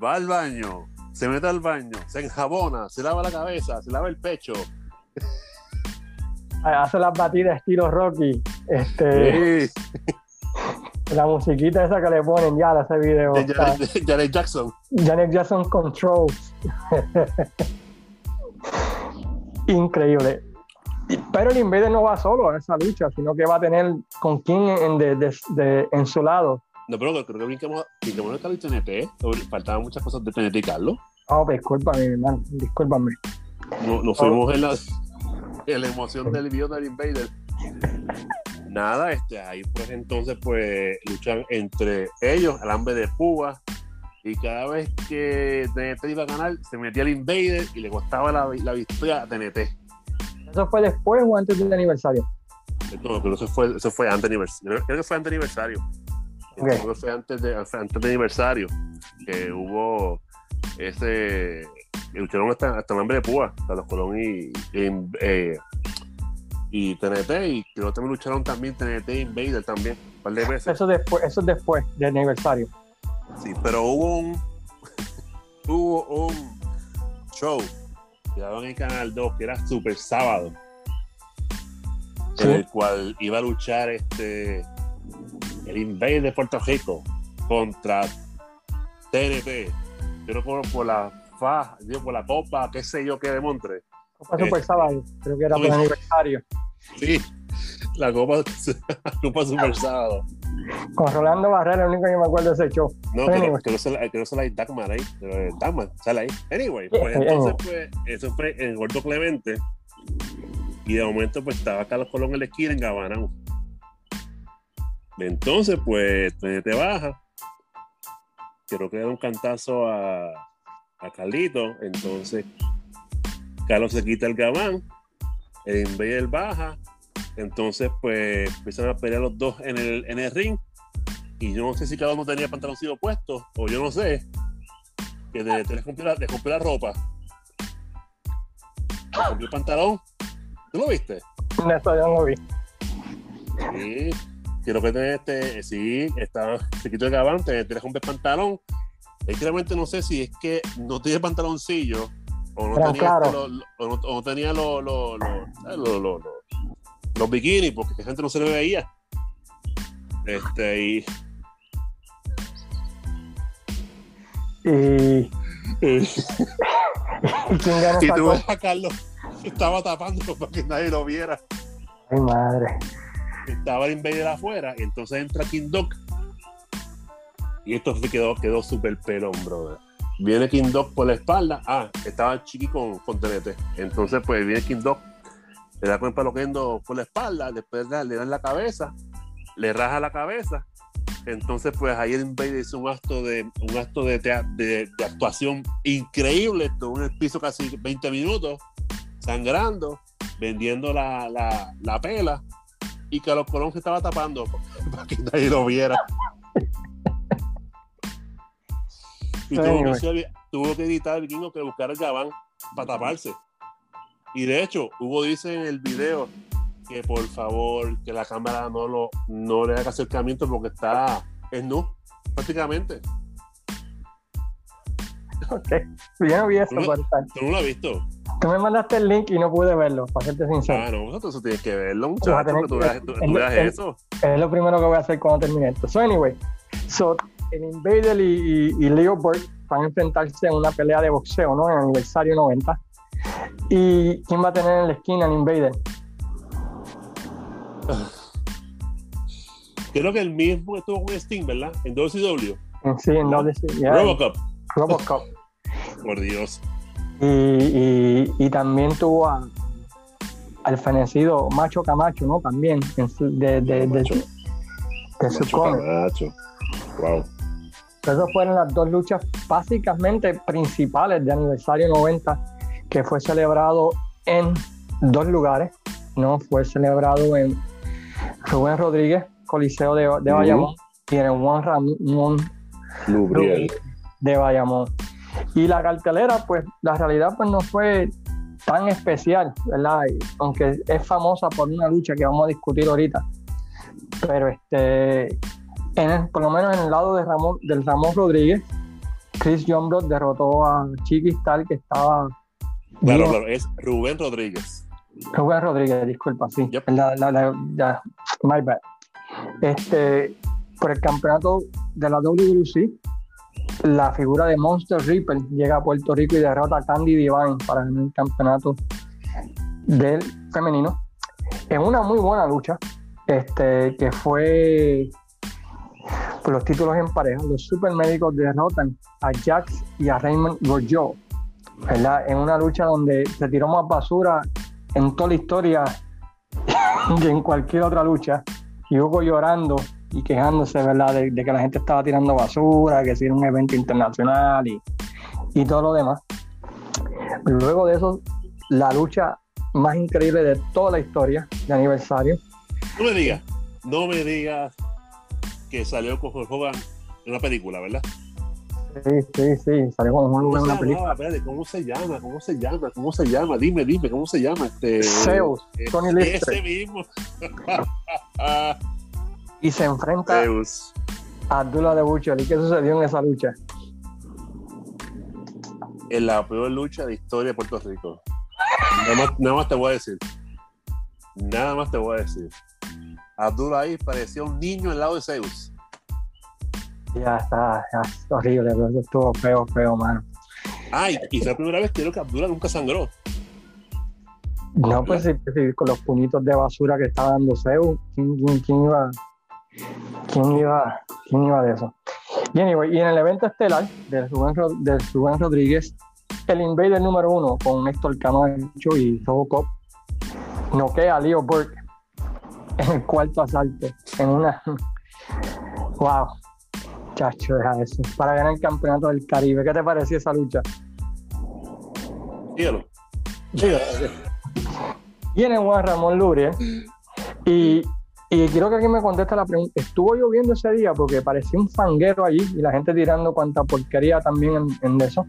va al baño, se mete al baño, se enjabona, se lava la cabeza, se lava el pecho. Hace las batidas estilo Rocky. Este, Sí, La musiquita esa que le ponen ya a ese video. de Janet, de Janet Jackson. Janet Jackson Controls. Increíble. Pero el Invader no va solo a esa lucha, sino que va a tener con quién en, de- de- de- en su lado. No, pero creo que brincamos, brincamos en el TNT. Faltaban muchas cosas de TNT y Carlos. Oh, discúlpame, hermano, discúlpame. No- Nos fuimos en la, en la emoción del video del Invader. Nada, este, ahí pues entonces pues luchan entre ellos, el hambre de púa, y cada vez que TNT iba a ganar, se metía el Invader y le costaba la, la victoria a TNT. ¿Eso fue después o antes del aniversario? No, pero eso fue, eso fue antes de aniversario. Creo que fue antes de aniversario. Ok. Creo que fue antes de, antes de aniversario. Que hubo ese. Lucharon hasta, hasta el hambre de púa, Carlos Colón y, y, eh, y TNT. Y creo que también lucharon también TNT e Invader también, un par de veces. Eso, después, eso es después del aniversario. Sí, pero hubo un. hubo un show que daban en Canal 2 que era Super Sábado. Sí. en el cual iba a luchar este el Invader de Puerto Rico contra TNT. Pero por, por la fa, digo, por la copa, qué sé yo qué de Montre. Fue Super Eh, Sábado, creo que era por uy. aniversario. Sí, la copa, la copa Super Sábado. Con Rolando Barrera, el único que me acuerdo de ese show. No, Anyway. pero creo que sale ahí Dagmar ahí. Pero Dagmar, sale ahí. Anyway, pues entonces, pues, eso fue en Gordo Clemente. Y de momento, pues, estaba Carlos Colón en la esquina en Gabanao. Entonces, pues, te, te baja. Creo que le da un cantazo a, a Carlito. Entonces, Carlos se quita el gabán. El Invader baja. Entonces, pues, empiezan a pelear los dos en el, en el ring y yo no sé si cada uno tenía pantaloncillo puesto, o yo no sé, que te, te les rompió la, les ropa. Le rompió el pantalón. ¿Tú lo viste? Eso yo no lo vi. Sí. Quiero que te, este, sí, estaba, se quitó el gabán, te, te le rompe el pantalón. Es que realmente no sé si es que no tiene pantaloncillo o no Pero tenía, claro. este, lo- lo- o no, o no tenía lo- lo- los bikinis, porque la gente no se le veía. Este, y, Y, y y quién ganó Y esa tú ves a Carlos estaba tapándolo para que nadie lo viera. Ay, madre. Estaba el Invader afuera, y entonces entra King Dog. Y esto se quedó, quedó súper pelón, brother. Viene King Dog por la espalda. Ah, estaba Chiqui con, con TNT. Entonces, pues viene King Dog, le da con el paloquendo por la espalda, después le le da en la cabeza, le raja la cabeza. Entonces, pues ahí el Invader hizo un acto de, un acto de, tea- de, de actuación increíble. Estuvo en el piso casi 20 minutos, sangrando, vendiendo la, la, la pela. Y Carlos Colón se estaba tapando para que nadie lo viera. Y que, tuvo que editar el vikingo que buscar el gabán para taparse. Y de hecho, Hugo dice en el video que por favor, que la cámara no lo no le haga acercamiento porque está en nu, prácticamente. Ok. Yo no vi eso, está- ¿Tú no lo has visto? Tú me mandaste el link y no pude verlo, para serte sincero. Ah, no, tú tienes que verlo, Vas a muchacho. tener que Tú veas, tú- tú el- veas el- eso. Es lo primero que voy a hacer cuando termine esto. So, anyway, so, el Invader y, y, y Leo Burke van a enfrentarse en una pelea de boxeo, ¿no? En el aniversario 90. ¿Y quién va a tener en la esquina al Invader? Creo que el mismo estuvo con Sting, ¿verdad? En WCW. Sí, en WC, yeah, Robocop. Robocop. Por Dios. Y, y, y también tuvo a- al fenecido Macho Camacho, ¿no? También de, de, de, Macho. de su. Camacho. Wow. Esas fueron las dos luchas básicamente principales de aniversario 90 que fue celebrado en dos lugares. No fue celebrado en Rubén Rodríguez, Coliseo de, de. Bayamón, y en el Juan Ramón Lubriel. de Bayamón. Y la cartelera, pues la realidad pues no fue tan especial, ¿verdad? Aunque es famosa por una lucha que vamos a discutir ahorita. Pero este, en el- por lo menos en el lado de Ramón, del Ramón Rodríguez, Chris Youngblood derrotó a Chiquistal que estaba Claro, bien- claro. Es Rubén Rodríguez. Rubén Rodríguez, disculpa, sí. Yep. La- la- la- ya, my bad. Este, por el campeonato de la WWC, la figura de Monster Reaper llega a Puerto Rico y derrota a Candy Divine para ganar el campeonato del femenino. En una muy buena lucha, este, que fue por los títulos en pareja. Los supermédicos derrotan a Jax y a Raymond Rojo, ¿verdad? En una lucha donde se tiró más basura en toda la historia que en cualquier otra lucha. Y Hugo llorando y quejándose, ¿verdad? De, que la gente estaba tirando basura, que si era un evento internacional y, y todo lo demás. Luego de eso, la lucha más increíble de toda la historia de aniversario. No me digas, no me digas que salió con Hulk Hogan en una película, ¿verdad? Sí, sí, sí, salió con Juan ¿Cómo en llamaba? película. Espérate, ¿cómo se llama? ¿Cómo se llama? ¿Cómo se llama? Dime, dime, ¿cómo se llama? Este, Zeus, eh, Tony Lister. Ese mismo. Y se enfrenta Zeus. a Abdullah de Butcher. ¿Y qué sucedió en esa lucha? En la peor lucha de historia de Puerto Rico. Nada más, nada más te voy a decir. Nada más te voy a decir. Abdul ahí parecía un niño al lado de Zeus. Ya está, ya, es horrible, pero eso estuvo feo, feo, mano. Ay, y fue la primera vez que creo que Abdullah nunca sangró. No, pues sí, sí, con los puñitos de basura que estaba dando Zeus, ¿quién, quién, quién iba, quién, iba, ¿quién iba de eso? Y, anyway, y en el evento estelar del Rubén, del Rubén Rodríguez, el Invader número uno con Héctor Camacho y Robocop noquea a Leo Burke en el cuarto asalto, en una... ¡Wow! Chacho, deja eso. Para ganar el campeonato del Caribe. ¿Qué te pareció esa lucha? Dígalo. Viene Juan Ramón Lurie y, y quiero que alguien me conteste la pregunta. ¿Estuvo lloviendo ese día? Porque parecía un fanguero allí y la gente tirando cuanta porquería también en, en eso.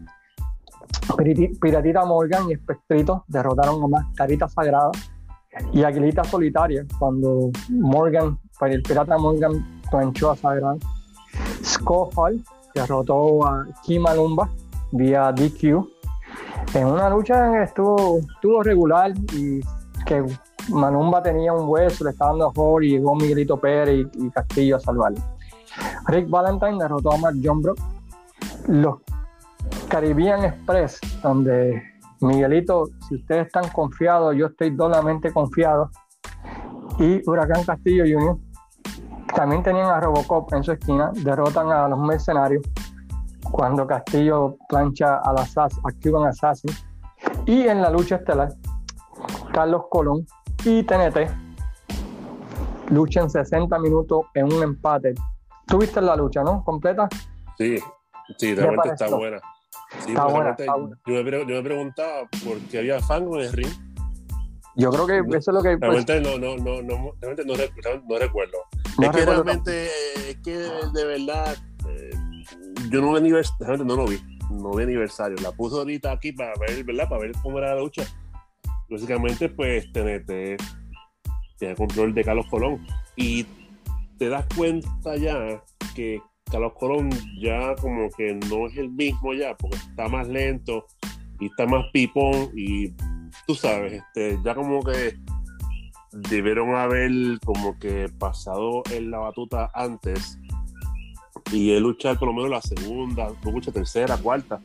Piratita Morgan y Espectrito derrotaron a Mascarita Sagrada y Aguilita Solitaria cuando Morgan, para el Pirata Morgan planchó a Sagrada. Hall derrotó a Kima Lumba vía DQ en una lucha que estuvo, estuvo regular y que Manumba tenía un hueso, le estaba dando a y llegó Miguelito Pérez y, Castillo a salvarlo. Rick Valentine derrotó a Mark Johnbrook. Los Caribbean Express, donde Miguelito, si ustedes están confiados, yo estoy doblemente confiado. Y Huracán Castillo Jr. También tenían a Robocop en su esquina, derrotan a los mercenarios cuando Castillo plancha a, la Assas- a Cuban Assassin. Y en la lucha estelar, Carlos Colón y TNT luchan 60 minutos en un empate. ¿Tuviste la lucha, no? ¿Completa? Sí, sí, realmente está buena. Sí, Está buena, realmente está buena. Yo, me, yo me preguntaba por qué había fango en el ring. Yo creo que eso es lo que... pues, Realmente no, no, no, no, realmente no recuerdo. No es que realmente, es que de verdad, eh, yo no vi aniversario, no lo vi, no vi aniversario. La puse ahorita aquí para ver, ¿verdad? Para ver cómo era la lucha. Básicamente, pues, TNT tiene control de Carlos Colón. Y te das cuenta ya que Carlos Colón ya como que no es el mismo ya, porque está más lento y está más pipón y tú sabes, este, ya como que debieron haber como que pasado en la batuta antes y él luchar por lo menos la segunda, lucha tercera, cuarta,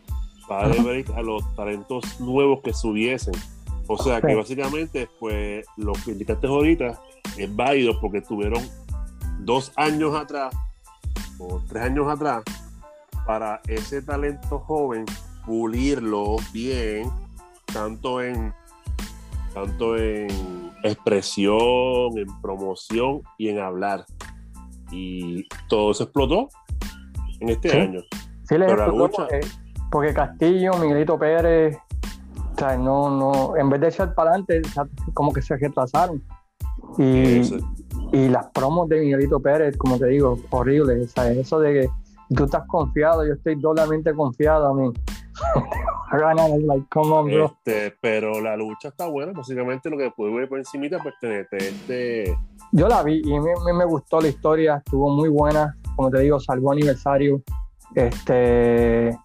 para darle break a los talentos nuevos que subiesen. O sea que básicamente, pues lo que indicaste ahorita es válido porque estuvieron dos años atrás o tres años atrás para ese talento joven pulirlo bien, tanto en tanto en expresión, en promoción y en hablar. Y todo se explotó en este Sí. año. Sí, les explotó lucha- porque, porque Castillo, Miguelito Pérez, o sea, no, no, en vez de echar para adelante, como que se retrasaron. Y, y las promos de Miguelito Pérez, como te digo, horribles. O sea, eso de que tú estás confiado, yo estoy doblemente confiado a mí. a ganar, es like, come on, bro. Este, pero la lucha está buena. Básicamente lo que pude ver por encimita, pues tenete este. Yo la vi y a mí, me gustó la historia, estuvo muy buena, como te digo, salvó aniversario, este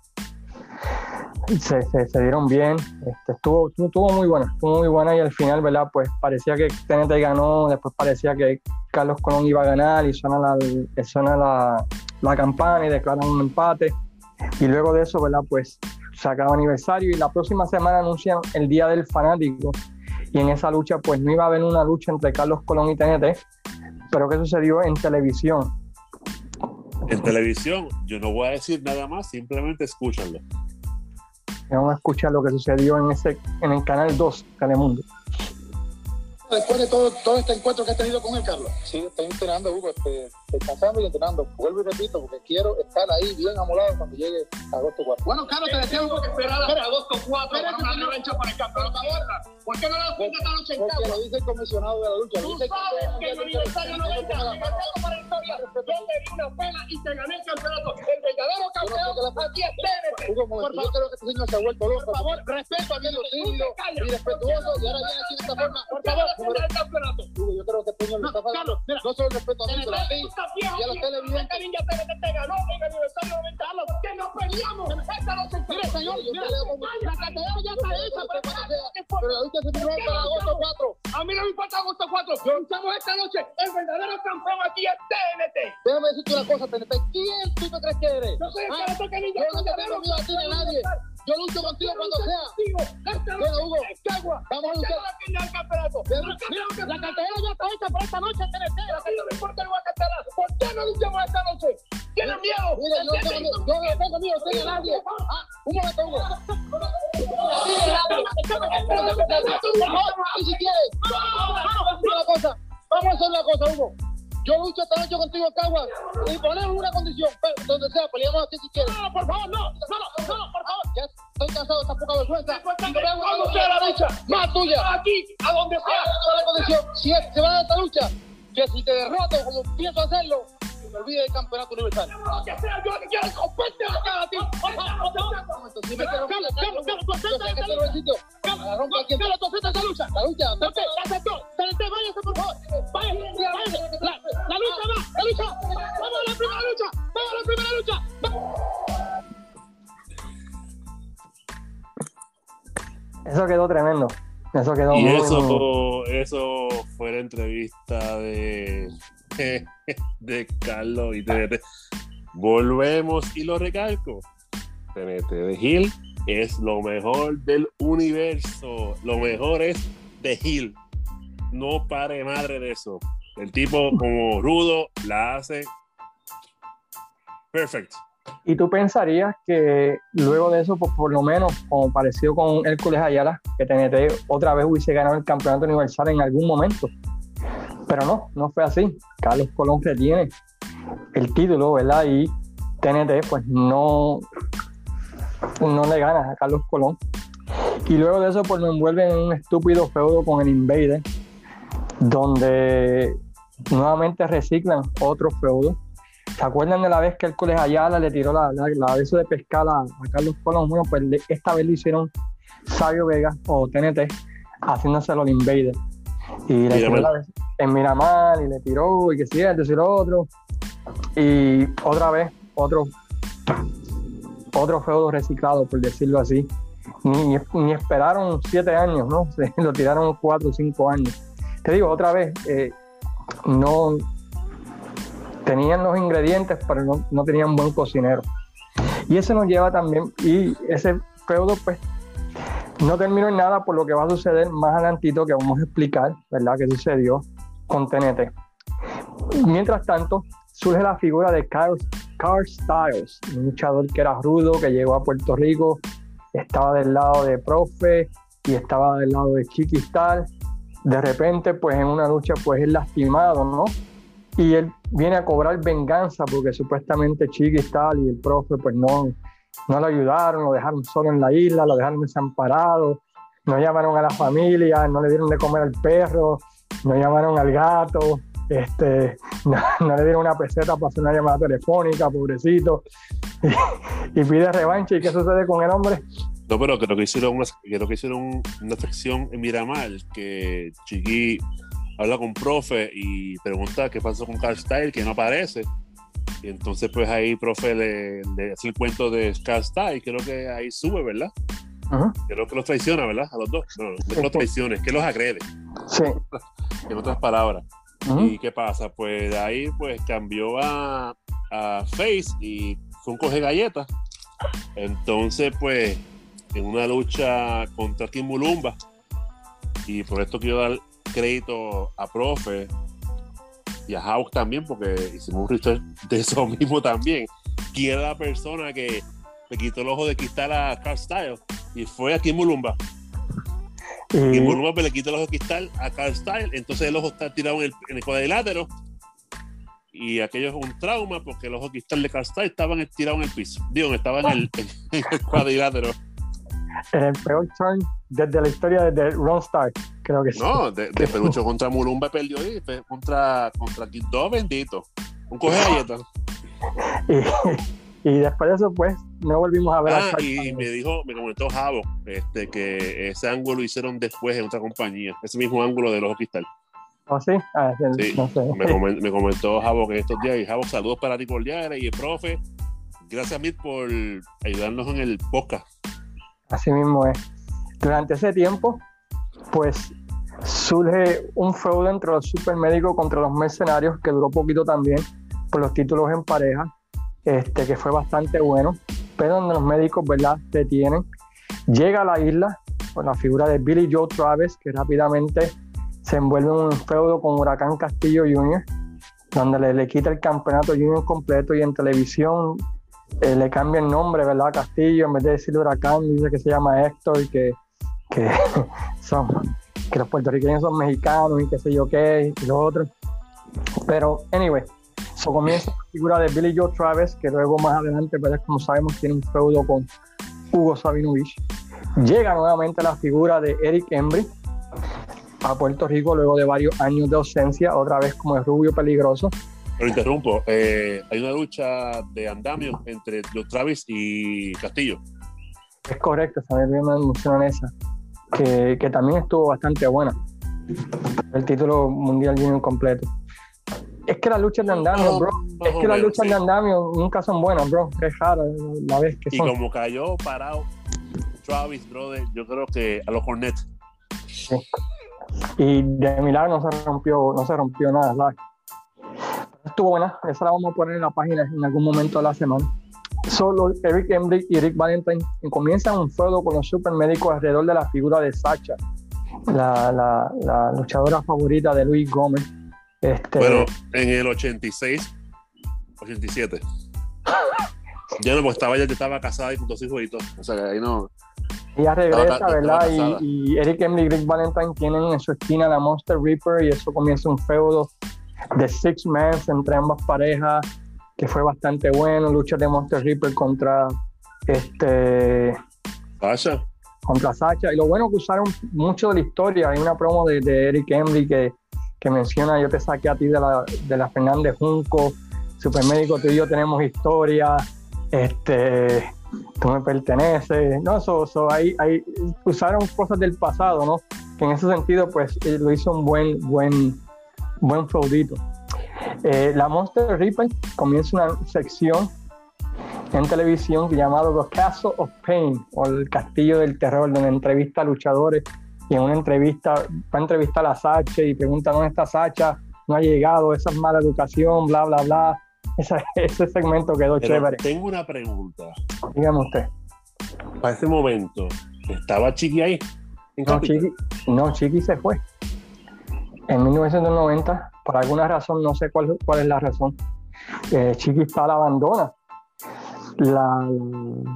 se, se- se dieron bien, este, estuvo, estuvo, muy buena, estuvo muy buena y al final, ¿verdad? Pues parecía que TNT ganó, después parecía que Carlos Colón iba a ganar y suena la, suena la, la campana y declaran un empate y luego de eso, ¿verdad? Pues se acaba aniversario y la próxima semana anuncian el Día del Fanático y en esa lucha pues no iba a haber una lucha entre Carlos Colón y TNT, pero ¿qué sucedió en televisión? En televisión, yo no voy a decir nada más, simplemente escúchanlo. Vamos a escuchar lo que sucedió en ese en el canal 2 Telemundo. Después de todo, todo este encuentro que has tenido con él, Carlos. Sí, estoy entrenando, Hugo, este, descansando y entrenando. Vuelvo y repito, porque quiero estar ahí bien amolado cuando llegue agosto 4. Bueno, Carlos, te decía Tengo que esperar hasta agosto 4 para una señor. revancha para el campeonato. ¿Por qué no lo haces esta noche en Porque Cagua? lo dice el comisionado de la lucha. Tú dice el sabes que mi aniversario 90 me ganó para la historia. Yo te di una pena y te gané el campeonato. El verdadero campeón aquí es TNT. Hugo, momento, yo creo que este señor se ha vuelto loco. Por favor, respeto a mi y respetuoso y ahora viene aquí de esta forma. Por favor, defender el campeonato. Yo creo que señor le está mira. No solo respeto a mí, pero a ti. Y a los televidentes. Te ganó en el aniversario 90 años. Que nos peleamos esta noche. Mire, señor, La catedral ya está hecha, pero lucha se firmó para agosto 4. A mí no me importa agosto 4. Luchamos esta noche. El verdadero campeón aquí es TNT. Déjame decirte una cosa, TNT. ¿Quién tú te crees que eres? Yo soy el Ah, que le toca a. Yo no te tengo miedo a ti ni a nadie. Yo lucho contigo cuando sea. Mira, Hugo, vamos a luchar. la. Mira, cartera ya está hecha para esta noche, TNT. La que no importa el cartera. ¿Por qué no luchamos esta noche? ¿Tienes miedo? Mira, yo no tengo miedo. A nadie. Ah, un momento, Hugo. Si quieres. Vamos a hacer una cosa, Hugo. Yo lucho esta noche contigo en Caguas y ponemos una condición. Donde sea, peleamos aquí si quieres. No, por favor, no. No, no, no, por favor. Ya estoy cansado de esta poca vergüenza. Y nos vemos Cuando sea la lucha. Más tuya. Aquí, a donde sea. Ahora la condición. Si es- se va a dar esta lucha, que si te derroto como pienso hacerlo, me olvide del campeonato universal. Lo que sea, yo quiero romperte la cara a ti. Si me quiero este tú aceptas esa lucha. La lucha, Ok, aceptó. TNT, váyase, por favor. Váyase, váyase. La, la lucha va, la lucha. Vamos a la primera lucha. Vamos a la primera lucha. Eso quedó tremendo. Eso quedó Y muy, muy- eso, eso fue la entrevista de, de Carlos y TNT. Volvemos y lo recalco. TNT de Hill es lo mejor del universo. Lo mejor es de Hill. No pare madre de eso. El tipo como rudo la hace perfecto. Y tú pensarías que luego de eso, por lo menos, como parecido con Hércules Ayala, que TNT otra vez hubiese ganado el campeonato universal en algún momento. Pero no, no fue así. Carlos Colón retiene el título, ¿verdad? Y TNT, pues no, no le gana a Carlos Colón. Y luego de eso, pues lo envuelven en un estúpido feudo con el Invader, donde nuevamente reciclan otro feudo. ¿Se acuerdan de la vez que Hércules Ayala le tiró la, la, la de eso de pescar a, Carlos Colón? Bueno, pues esta vez lo hicieron Sabio Vega o TNT haciéndoselo al Invader. Y le tiró la en Miramar y le tiró y que sí, esto y lo otro. Y otra vez, otro, otro feudo reciclado, por decirlo así, ni, ni esperaron siete años, ¿no? Se lo tiraron cuatro o cinco años. Te digo otra vez, eh, no tenían los ingredientes, pero no, no tenían buen cocinero. Y eso nos lleva también, y ese feudo, pues, no terminó en nada por lo que va a suceder más adelantito, que vamos a explicar, ¿verdad?, qué sucedió con TNT. Mientras tanto, surge la figura de Carl, Carl Styles, un luchador que era rudo, que llegó a Puerto Rico, estaba del lado de Profe y estaba del lado de Chiquistal. De repente, pues en una lucha, pues es lastimado, ¿no? Y él viene a cobrar venganza porque supuestamente Chiquistal y el Profe, pues no, no lo ayudaron, lo dejaron solo en la isla, lo dejaron desamparado, no llamaron a la familia, no le dieron de comer al perro, no llamaron al gato, este, no, le dieron una peseta para hacer una llamada telefónica, pobrecito, y, y pide revancha. ¿Y qué sucede con el hombre? No, pero creo que hicieron una, creo que hicieron una sección en Miramar que Chiqui habla con profe y pregunta qué pasó con Carl Style, que no aparece. Y entonces, pues ahí, profe, le, le hace el cuento de Carl Style, creo que ahí sube, ¿verdad? Ajá. Creo que los traiciona, ¿verdad? A los dos. No, no que los traicione, es que los agrede, Sí. en otras palabras. ¿Y qué pasa? Pues ahí, pues cambió a, a Face y fue un coge galletas. Entonces, pues, en una lucha contra Kim Mulumba, y por esto quiero dar crédito a Profe y a Hawk también, porque hicimos un research de eso mismo también. ¿Quién era la persona que le quitó el ojo de cristal a Carl Style? Y fue a Kim Mulumba. Y, Y Mulumba le quita el ojo de cristal a Carl Style, entonces el ojo está tirado en el, en el cuadrilátero. Y aquello es un trauma porque el ojo de cristal de Carl Style estaba en el- tirado en el piso. Digo, estaba en el, en el cuadrilátero. en el peor turn desde la historia de Ron Stark, creo que sí. No, de, de Pelucho contra Mulumba perdió y contra, contra Quinto bendito. Un coge galletas. Y, y después de eso, pues, no volvimos a ver a Ah, Stark y me dijo, me comentó Javo, este, que ese ángulo lo hicieron después en otra compañía. Ese mismo ángulo del ojo cristal. ¿Oh, sí? Ah, el- Sí, no sé. Me, comen- me comentó Javo que estos días, y Javo, saludos para ti cordiales y el profe. Gracias mil por ayudarnos en el podcast. Así mismo es. Durante ese tiempo, pues surge un feudo entre los supermédicos contra los mercenarios que duró poquito también por los títulos en pareja, este, que fue bastante bueno, pero donde los médicos, ¿verdad?, detienen. Llega a la isla con la figura de Billy Joe Travis, que rápidamente se envuelve en un feudo con Huracán Castillo Jr., donde le, le quita el campeonato junior completo y en televisión eh, le cambia el nombre, ¿verdad? Castillo, en vez de decirle Huracán, dice que se llama Héctor y que, que son que los puertorriqueños son mexicanos y qué sé yo qué y lo otro. Pero, anyway, so comienza la figura de Billy Joe Travis, que luego más adelante, ¿verdad? como sabemos, tiene un feudo con Hugo Sabinovich. Llega nuevamente la figura de Eric Embry a Puerto Rico luego de varios años de ausencia, otra vez como el rubio peligroso. Pero interrumpo, eh, hay una lucha de andamio entre los Travis y Castillo. Es correcto, también me mencionan esa, que, que también estuvo bastante buena. El título mundial junior completo. Es que las luchas de andamio, bro, es que las luchas sí. de andamio nunca son buenas, bro. Es raro la vez que Y son. como cayó parado Travis, brother, yo creo que a los Hornets. Y de milagro no se rompió, no se rompió nada, ¿sabes? Estuvo buena, esa la vamos a poner en la página en algún momento de la semana. Solo Eric Embry y Rick Valentine comienzan un feudo con los supermédicos alrededor de la figura de Sacha, la, la, la luchadora favorita de Luis Gómez. Este, Bueno, en el 86, 87. Ya no, porque estaba, ya estaba casada y con dos hijos y todo. O sea, ahí no. ella regresa, ¿verdad? Y, y Eric Embry y Rick Valentine tienen en su esquina la Monster Reaper y eso comienza un feudo de Six Men entre ambas parejas que fue bastante bueno. Lucha de Monster Reaper contra este Sasha. contra Sacha. Y lo bueno que usaron mucho de la historia. Hay una promo de, de Eric Embry que, que menciona: Yo te saqué a ti de la, de la Fernández Junco, Supermédico, tú y yo tenemos historia. Este, tú me perteneces. No, eso, eso, ahí, ahí usaron cosas del pasado, ¿no? Que en ese sentido, pues eh, lo hizo un buen, buen, buen feudito. Eh, la Monster Reaper comienza una sección en televisión llamado The Castle of Pain o el Castillo del Terror, donde entrevista a luchadores y en una entrevista va a entrevistar a Sacha y pregunta dónde está Sacha, no ha llegado, esa es mala educación, bla, bla, bla. Ese, ese segmento quedó Pero chévere. tengo una pregunta. Dígame usted. Para ese momento, ¿estaba Chiqui ahí? en No? Chiqui, no, Chiqui se fue. En 1990, por alguna razón, no sé cuál, cuál es la razón, eh, Chiqui está la abandona la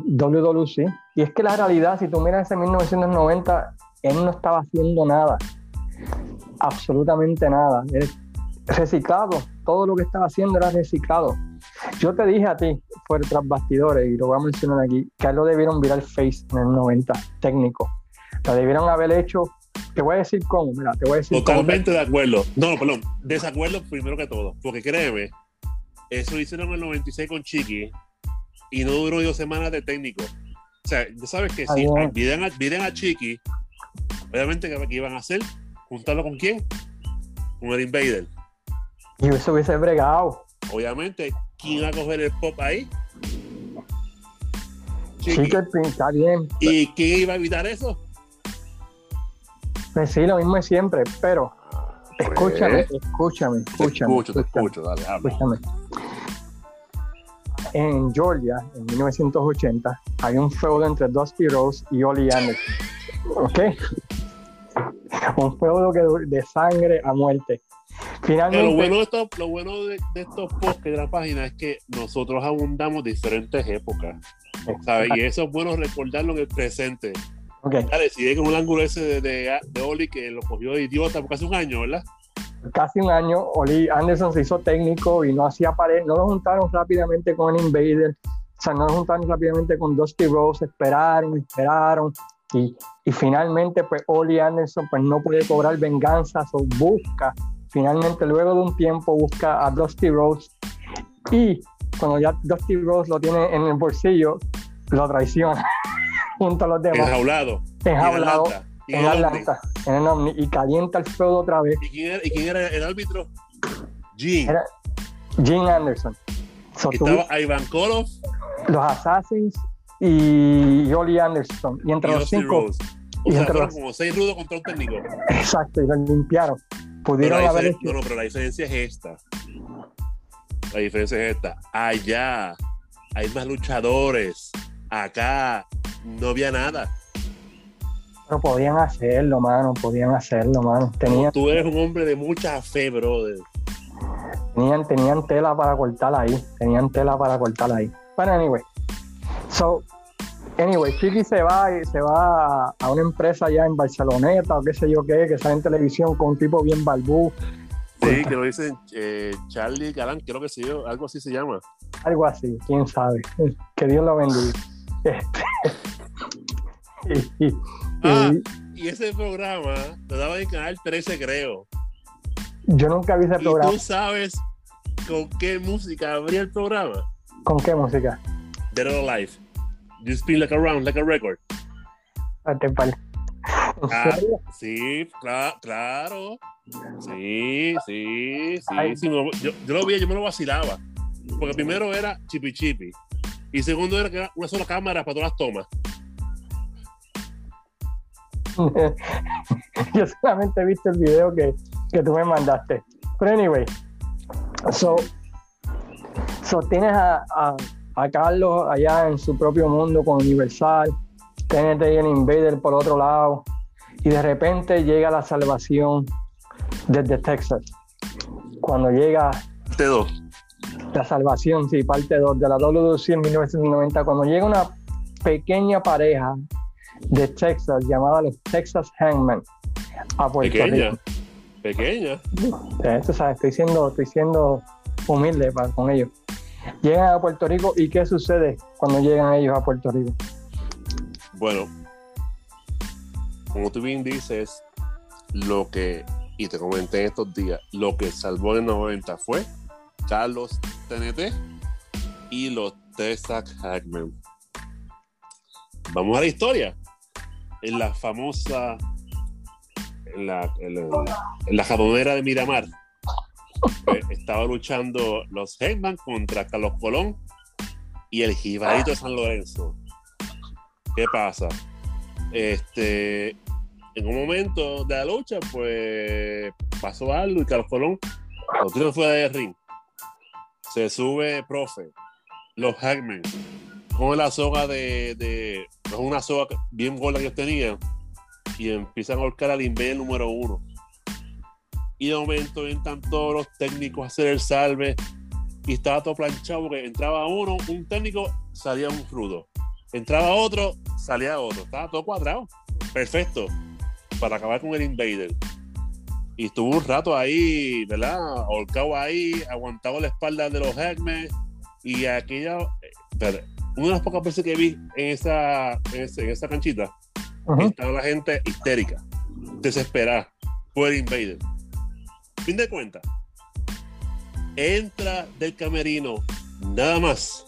WWC. Y es que la realidad, si tú miras ese 1990, él no estaba haciendo nada. Absolutamente nada. Él- reciclado. Todo lo que estaba haciendo era reciclado. Yo te dije a ti, fuera tras bastidores, y lo voy a mencionar aquí, que a él lo debieron virar face en el 90, técnico. Lo debieron haber hecho. Te voy a decir cómo, mira, te voy a decir cómo. Totalmente de acuerdo. No, perdón, desacuerdo primero que todo. Porque créeme, eso lo hicieron en el 96 con Chiqui y no duró dos semanas de técnico. O sea, ya sabes que si piden a, a Chiqui, obviamente, ¿qué, iban a hacer? ¿Juntarlo con quién? Con el Invader. Y eso hubiese bregado. Obviamente, ¿quién va a coger el pop ahí? Chiqui. pin- está bien. ¿Y quién iba a evitar eso? Pues sí, lo mismo es siempre, pero escúchame, Pues, escúchame, Te escúchame. escucho, te escúchame, escucho, dale, habla. escúchame. En Georgia, en 1980, hay un feudo entre Dusty Rose y Oli Anderson. ¿Ok? Un feudo que, de sangre a muerte. Pero Finalmente, lo bueno, de estos, lo bueno de, de estos posts de la página es que nosotros abundamos diferentes épocas. ¿sabes? Y eso es bueno recordarlo en el presente. Ok, Dale, sigue con un ángulo ese de, de, de Oli que lo cogió de idiota porque hace un año, ¿verdad? casi un año, Oli Anderson se hizo técnico y no hacía pared, no lo juntaron rápidamente con el Invader, o sea, no lo juntaron rápidamente con Dusty Rose, esperaron, esperaron, y, y finalmente pues Oli Anderson pues no puede cobrar venganza, o busca, finalmente luego de un tiempo busca a Dusty Rose y cuando ya Dusty Rose lo tiene en el bolsillo, lo traiciona junto a los demás, Enjaulado. enjaulado Y en. Atlanta, en y calienta el feudo otra vez. ¿Y quién era, y quién era el árbitro? Gene. Era- Gene Anderson. So, Y tú- estaba Ivan Koloff los Assassins y Oli Anderson. Y y entre los Dusty cinco, Rose. y sea, entre fueron los- como seis rudos contra un técnico. exacto, y lo limpiaron. Pero Pudieron la, haber no, no, pero la diferencia es esta. La diferencia es esta. Allá hay más luchadores. Acá no había nada. Pero podían hacerlo, mano. Podían hacerlo, mano. Tenían, Tú eres un hombre de mucha fe, brother. tenían, tenían tela para cortar ahí. Tenían tela para cortar ahí. Pero anyway. So, anyway, Chiqui se va y se va a, una empresa allá en Barceloneta o qué sé yo qué, que sale en televisión con un tipo bien balbú, Sí, que lo dicen eh, Charlie Galán, creo que sí, algo así se llama. algo así, quién sabe. Que Dios lo bendiga. Este, y- Ah. y Y ese programa lo daba en Canal 13, creo. yo nunca vi ese Y programa. tú sabes con qué música abría el programa. ¿Con qué música? Dead or Alive. You spin like a round, like a record. Espérate, pal. ¿En Ah, serio? sí, cla- claro. Sí, sí, sí. Sí, yo lo vi, yo me lo vacilaba. Porque primero era chipi chipi. Y segundo era que era una sola cámara para todas las tomas. Yo solamente he visto el video que, que tú me mandaste. Pero anyway, so, so tienes a, a, a Carlos allá en su propio mundo con Universal, TNT y el Invader por otro lado, y de repente llega la salvación desde Texas. Cuando llega Te dos. La salvación, sí, parte 2 de la WWC en 1990, cuando llega una pequeña pareja de Texas llamada los Texas Hangman a Puerto Pequeña. Rico. Pequeña. Sabes, estoy siendo, estoy siendo humilde para, con ellos. Llegan a Puerto Rico y ¿qué sucede cuando llegan ellos a Puerto Rico? Bueno, como tú bien dices, lo que, y te comenté en estos días, lo que salvó en el 90 fue Carlos TNT y los Texas Hackman. Vamos a la historia. En la famosa, en la, la, jabonera de Miramar, pues, estaba luchando los Hackman contra Carlos Colón y el jibarito de San Lorenzo. ¿Qué pasa? Este, en un momento de la lucha, pues pasó algo y Carlos Colón, lo tiro fuera ring. Se sube, profe, los Hackmen, con la soga de, de una soga bien gorda que ellos tenían, y empiezan a ahorcar al Invader número uno. Y de momento entran todos los técnicos a hacer el salve, y estaba todo planchado porque entraba uno, un técnico, salía un rudo. Entraba otro, salía otro. Estaba todo cuadrado. Perfecto. Para acabar con el Invader. Y estuvo un rato ahí, ¿verdad? Ahorcado ahí, aguantado la espalda de los Hackmen. Y aquella. eh, una de las pocas veces que vi en esa, en esa, en esa canchita, Ujú. estaba la gente histérica, desesperada por el Invader. Fin de cuentas, entra del camerino nada más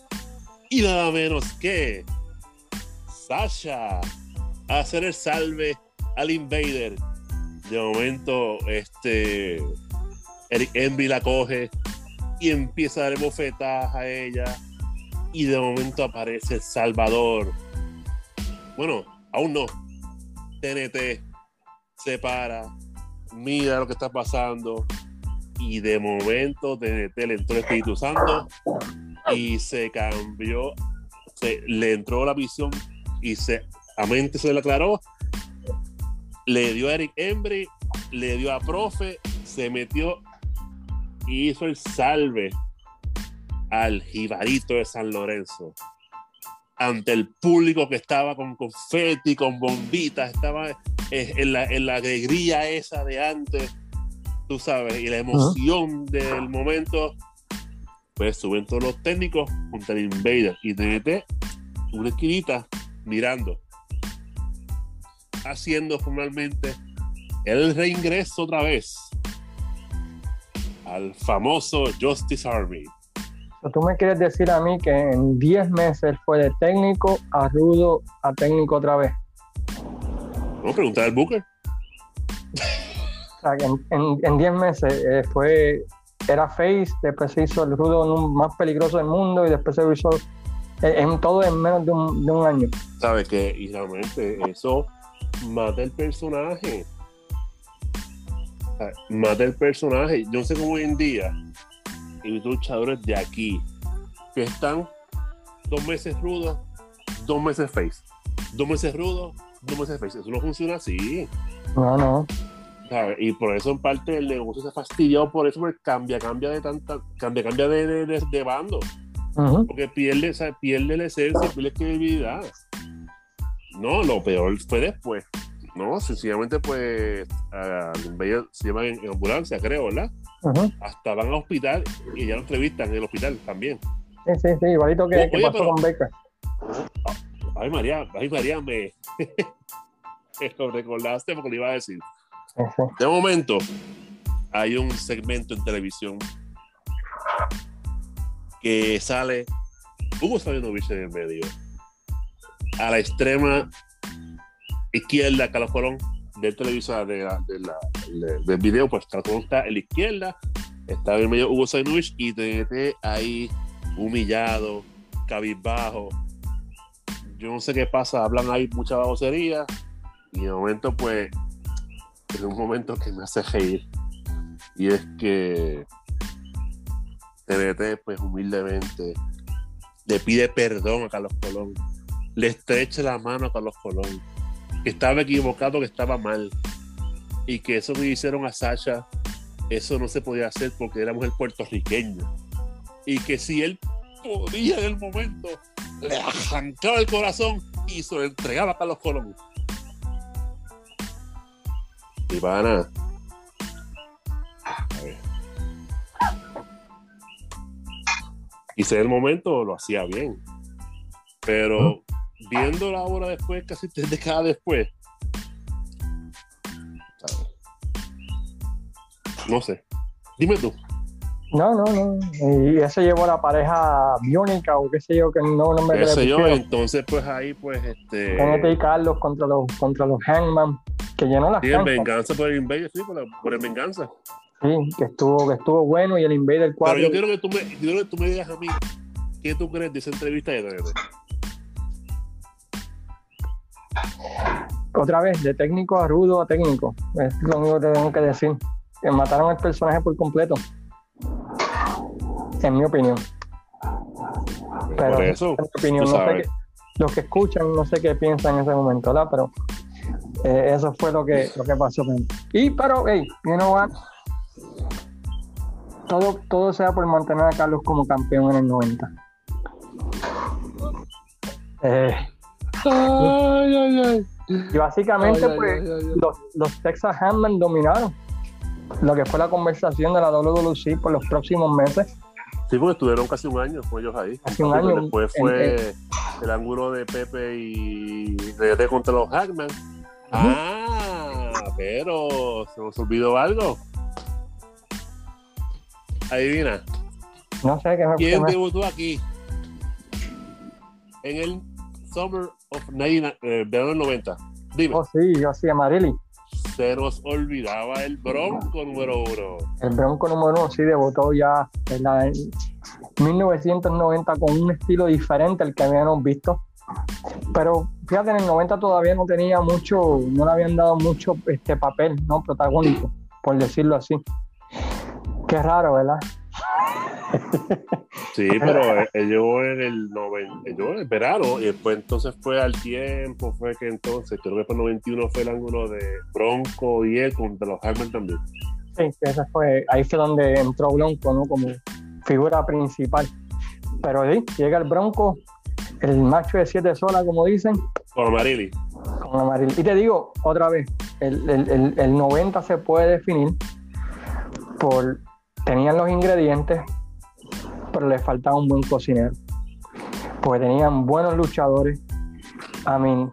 y nada menos que Sasha a hacer el salve al Invader. De momento, este Eric Embry la coge y empieza a dar bofetadas a ella. Y de momento aparece el Salvador. Bueno, aún no. TNT se para, mira lo que está pasando. Y de momento TNT le entró el Espíritu Santo y se cambió, se, le entró la visión y se, a mente se le aclaró. Le dio a Eric Embry, le dio a Profe, se metió y hizo el salve al jibarito de San Lorenzo. Ante el público que estaba con confeti, con bombitas, estaba en la, en la alegría esa de antes, tú sabes, y la emoción del momento, pues suben todos los técnicos contra el Invader y TNT una esquinita mirando, haciendo formalmente el reingreso otra vez al famoso Justice Army. Tú me quieres decir a mí que en 10 meses fue de técnico a rudo a técnico otra vez. Vamos a preguntar al Booker. O sea, que en- en en 10 meses eh, fue, era face, después se hizo el rudo más peligroso del mundo y después se hizo eh, en todo en menos de un, de un año. ¿Sabes qué? Y realmente eso mata el personaje. Sea, Mata el personaje. Yo no sé cómo hoy en día hay luchadores de aquí que están dos meses rudos, dos meses face. Dos meses rudos, dos meses face. Eso no funciona así. No, no. ¿sabes? Y por eso en parte el negocio se fastidió por eso, porque cambia, cambia de tanta, cambia, cambia de, de, de- de bando. Porque pierde, o sea, pierde la esencia, pierde credibilidad. No, lo peor fue después. No, sencillamente, pues, a se llevan en, ambulancia, creo, ¿verdad? Hasta van al hospital y ya lo entrevistan en el hospital también. Sí, sí, sí, igualito que, Oye, que pasó pero- con Baker. Ay, María, ay, María, me, lo recordaste porque le iba a decir. De momento, hay un segmento en televisión que sale Hugo Sabinovich en el medio. A la extrema izquierda, Carlos Colón, del televisor, del video, pues Carlos Colón está en la izquierda, está en el medio Hugo Sabinovich y TNT ahí humillado, cabizbajo. Yo no sé qué pasa, hablan ahí mucha babosería y de momento, pues, en un momento que me hace reír. Y es que TNT, pues humildemente, le pide perdón a Carlos Colón. Le estrecha la mano a Carlos Colón. Que estaba equivocado, que estaba mal. Y que eso que hicieron a Sasha, eso no se podía hacer porque era mujer puertorriqueña. Y que si él podía en el momento, le arrancaba el corazón y se lo entregaba a Carlos Colón. Y pana. A ver. Y si en el momento lo hacía bien. Pero viendo la hora después, casi tres décadas después. No sé. Dime tú. No, no, no. Y eso llevó a la pareja biónica o qué sé yo, que no nombre que Qué sé yo, entonces pues ahí pues este. TNT y Carlos contra los, contra los Hangman, que llenó las Sí, en venganza por el Invader, sí, por, la- por el venganza. Sí, que estuvo, que estuvo bueno y el Invader 4. Pero yo quiero que tú me, yo quiero que tú me digas a mí ¿qué tú crees de esa entrevista de TNT? Otra vez, de técnico a rudo a técnico. Es lo único que tengo que decir. Que mataron al personaje por completo. En mi opinión. Pero Por eso, en mi opinión, no sé qué- los que escuchan, no sé qué piensan en ese momento, ¿verdad? Pero eh, eso fue lo que, lo que pasó. Y, pero, hey, you know what? Todo, todo sea por mantener a Carlos como campeón en el 90. Eh, Ay, ay, ay. y básicamente, pues, ay, ay, ay. los, los Texas Handmen dominaron lo que fue la conversación de la WWC por los próximos meses. Sí, porque estuvieron casi un año con ellos ahí. Casi un Sí, año. Después En- fue el ángulo de Pepe y de contra los Hackman. Ah, pero se nos olvidó algo. Adivina, No sé qué me, ¿quién debutó aquí? En el Summer of 90, eh, verano del 90. Dime, Oh, sí, yo sí, Amarili. se nos olvidaba el Bronco número uno. El Bronco número uno sí debutó ya en, la, en 1990 con un estilo diferente al que habíamos visto. Pero fíjate, en el 90 todavía no tenía mucho, no le habían dado mucho este papel, ¿no? Protagónico, por decirlo así. Qué raro, ¿verdad? Sí, pero él, él llegó en el 90, él llegó en el verano y después entonces fue al tiempo, fue que entonces, creo que fue el 91 fue el ángulo de Bronco y él contra los Hackman también. Sí, esa fue, ahí fue donde entró Bronco, ¿no? Como figura principal. Pero sí, llega el Bronco, el macho de siete solas, como dicen, Con Amarili. con amarillo. Y te digo otra vez, el, el, el, el 90 se puede definir por tenían los ingredientes, pero le faltaba un buen cocinero. Porque tenían buenos luchadores. I mean,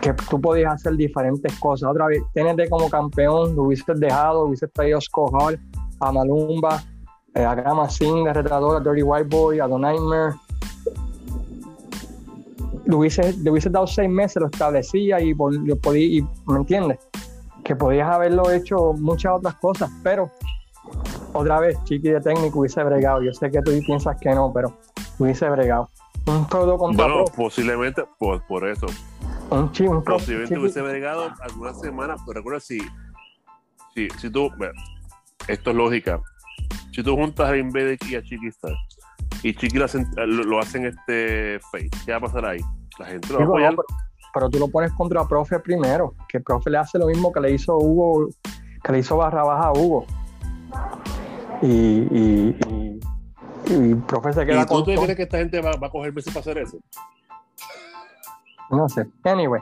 que tú podías hacer diferentes cosas. Otra vez, TNT como campeón, lo hubieses dejado, lo hubieses traído a Hall, a Malumba, eh, a Grama Singh de a Dirty White Boy, a The Nightmare. Le hubiese, le hubiese dado seis meses, lo establecía y, lo y ¿me entiendes? Que podías haberlo hecho muchas otras cosas, pero otra vez, Chiqui de técnico hubiese bregado. Yo sé que tú piensas que no, pero hubiese bregado. Un todo contra Bueno, pro, posiblemente por, por eso. un chi, un pro, Posiblemente Chiqui- hubiese bregado algunas semanas, pero recuerda si, si, si tú, bueno, esto es lógica. Si tú juntas a Invader y a Chiqui Star y Chiqui lo hacen, lo, lo hacen este face, ¿qué va a pasar ahí? La gente lo va a apoyar. no, pero, pero tú lo pones contra Profe primero, que Profe le hace lo mismo que le hizo Hugo, que le hizo Barra Baja a Hugo. Y, y, y, y Profe se queda ¿Y tú te todo. crees que esta gente va, va a coger meses para hacer eso? No sé. Anyway,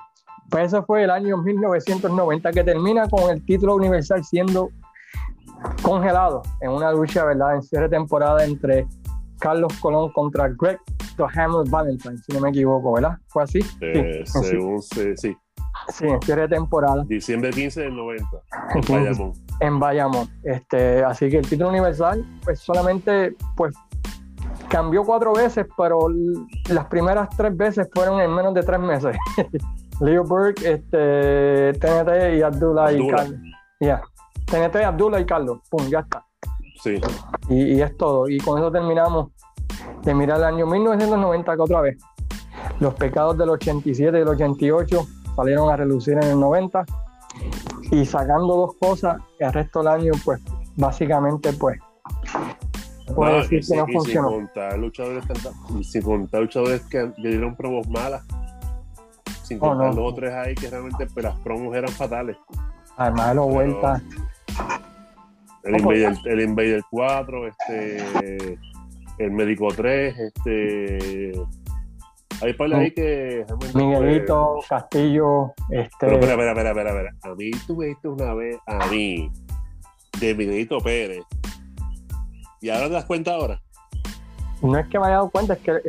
pues eso fue el año 1990 que termina con el título universal siendo congelado en una lucha, ¿verdad? En cierre temporada entre Carlos Colón contra Greg The Hammer Valentine, si no me equivoco, ¿verdad? ¿Fue así? Eh, sí, según se- sí, sí, en cierre temporada diciembre 15 del 90. en Bayamón. En Bayamón. Este, así que el título universal, pues solamente, pues cambió cuatro veces, pero las primeras tres veces fueron en menos de tres meses. Leo Burke, este, TNT y Abdullah y. Carlos. Ya. TNT, Abdullah y Carlos. Pum, ya está. Sí. Y, y es todo. Y con eso terminamos de mirar el año 1990 que otra vez. Los pecados del 87 y del 88 salieron a relucir en el 90 y sacando dos cosas, el resto del año, pues básicamente, pues, puedo No, decir que no sin funcionó. contar luchadores sin contar luchadores que dieron promos malas. Sin Oh, contar no. dos o tres ahí que realmente pues, las promos eran fatales. Además de los vueltas, El, No, pues, Invader, el Invader 4, este, el Médico 3, este. Hay par ahí que. Miguelito, Castillo, este, Pero espera, espera, espera, espera, espera. A mí tú me diste una vez, a mí, de Miguelito Pérez. Y ahora te das cuenta ahora. no es que me haya dado cuenta, es que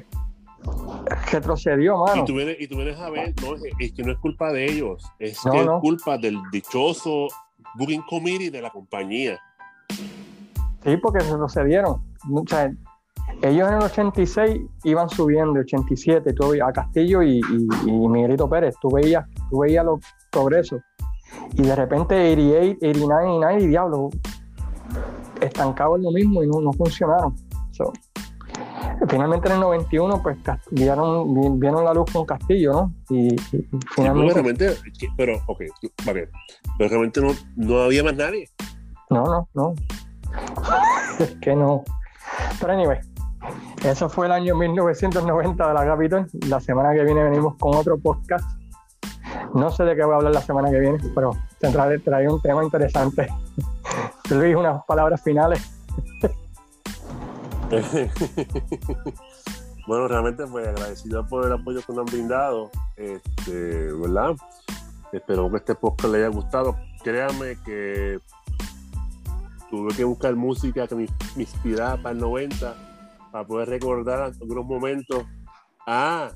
retrocedió, Y mano. tú, vienes, y tú vienes a ver, no, es, es que no es culpa de ellos, es No, que no. es culpa del dichoso Booking Committee de la compañía. Sí, porque retrocedieron. O sea, ellos en el 86 iban subiendo, 87, tú veías a Castillo y, y, y Miguelito Pérez, tú veías, tú veías los progresos. Y de repente 88, 89, 89, y diablo, estancados en lo mismo y no, no funcionaron. So, finalmente en el 91 pues vieron, vieron la luz con Castillo, ¿no? Y, finalmente... realmente, pero, ok, vale, pero realmente no, no había más nadie. No, no, no. es que no. Pero anyway, eso fue el año 1990 de la Capitol. La semana que viene venimos con otro podcast. No sé de qué voy a hablar la semana que viene, pero trae, trae un tema interesante. Luis, unas palabras finales. bueno, realmente pues agradecido por el apoyo que nos han brindado, este, ¿verdad? Espero que este podcast le haya gustado. Créanme que tuve que buscar música que me, inspirara para el 90, para poder recordar algunos momentos. Ah,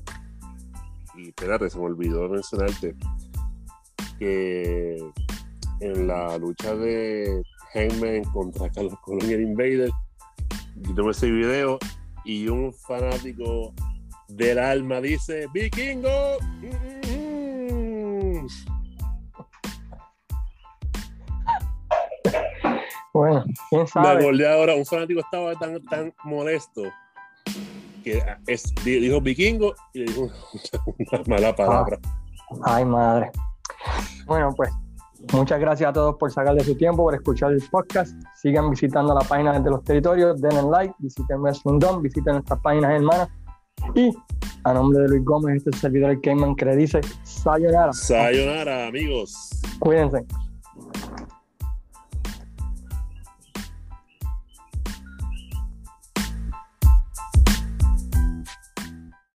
y espérate, se me olvidó mencionarte que en la lucha de Heyman contra Carlos Colón y Invader, tuve ese video y un fanático del alma dice ¡Vikingo! Bueno, quién sabe. Acordé ahora, un fanático estaba tan, tan molesto que es, dijo vikingo y dijo una mala palabra. Ah, ay, madre. Bueno, pues muchas gracias a todos por sacarle su tiempo, por escuchar el podcast. Sigan visitando la página de los territorios, denle like, visiten Wrestling visiten nuestras páginas hermanas. Y a nombre de Luis Gómez, este servidor el Cayman que le dice Sayonara. Sayonara, amigos. Cuídense.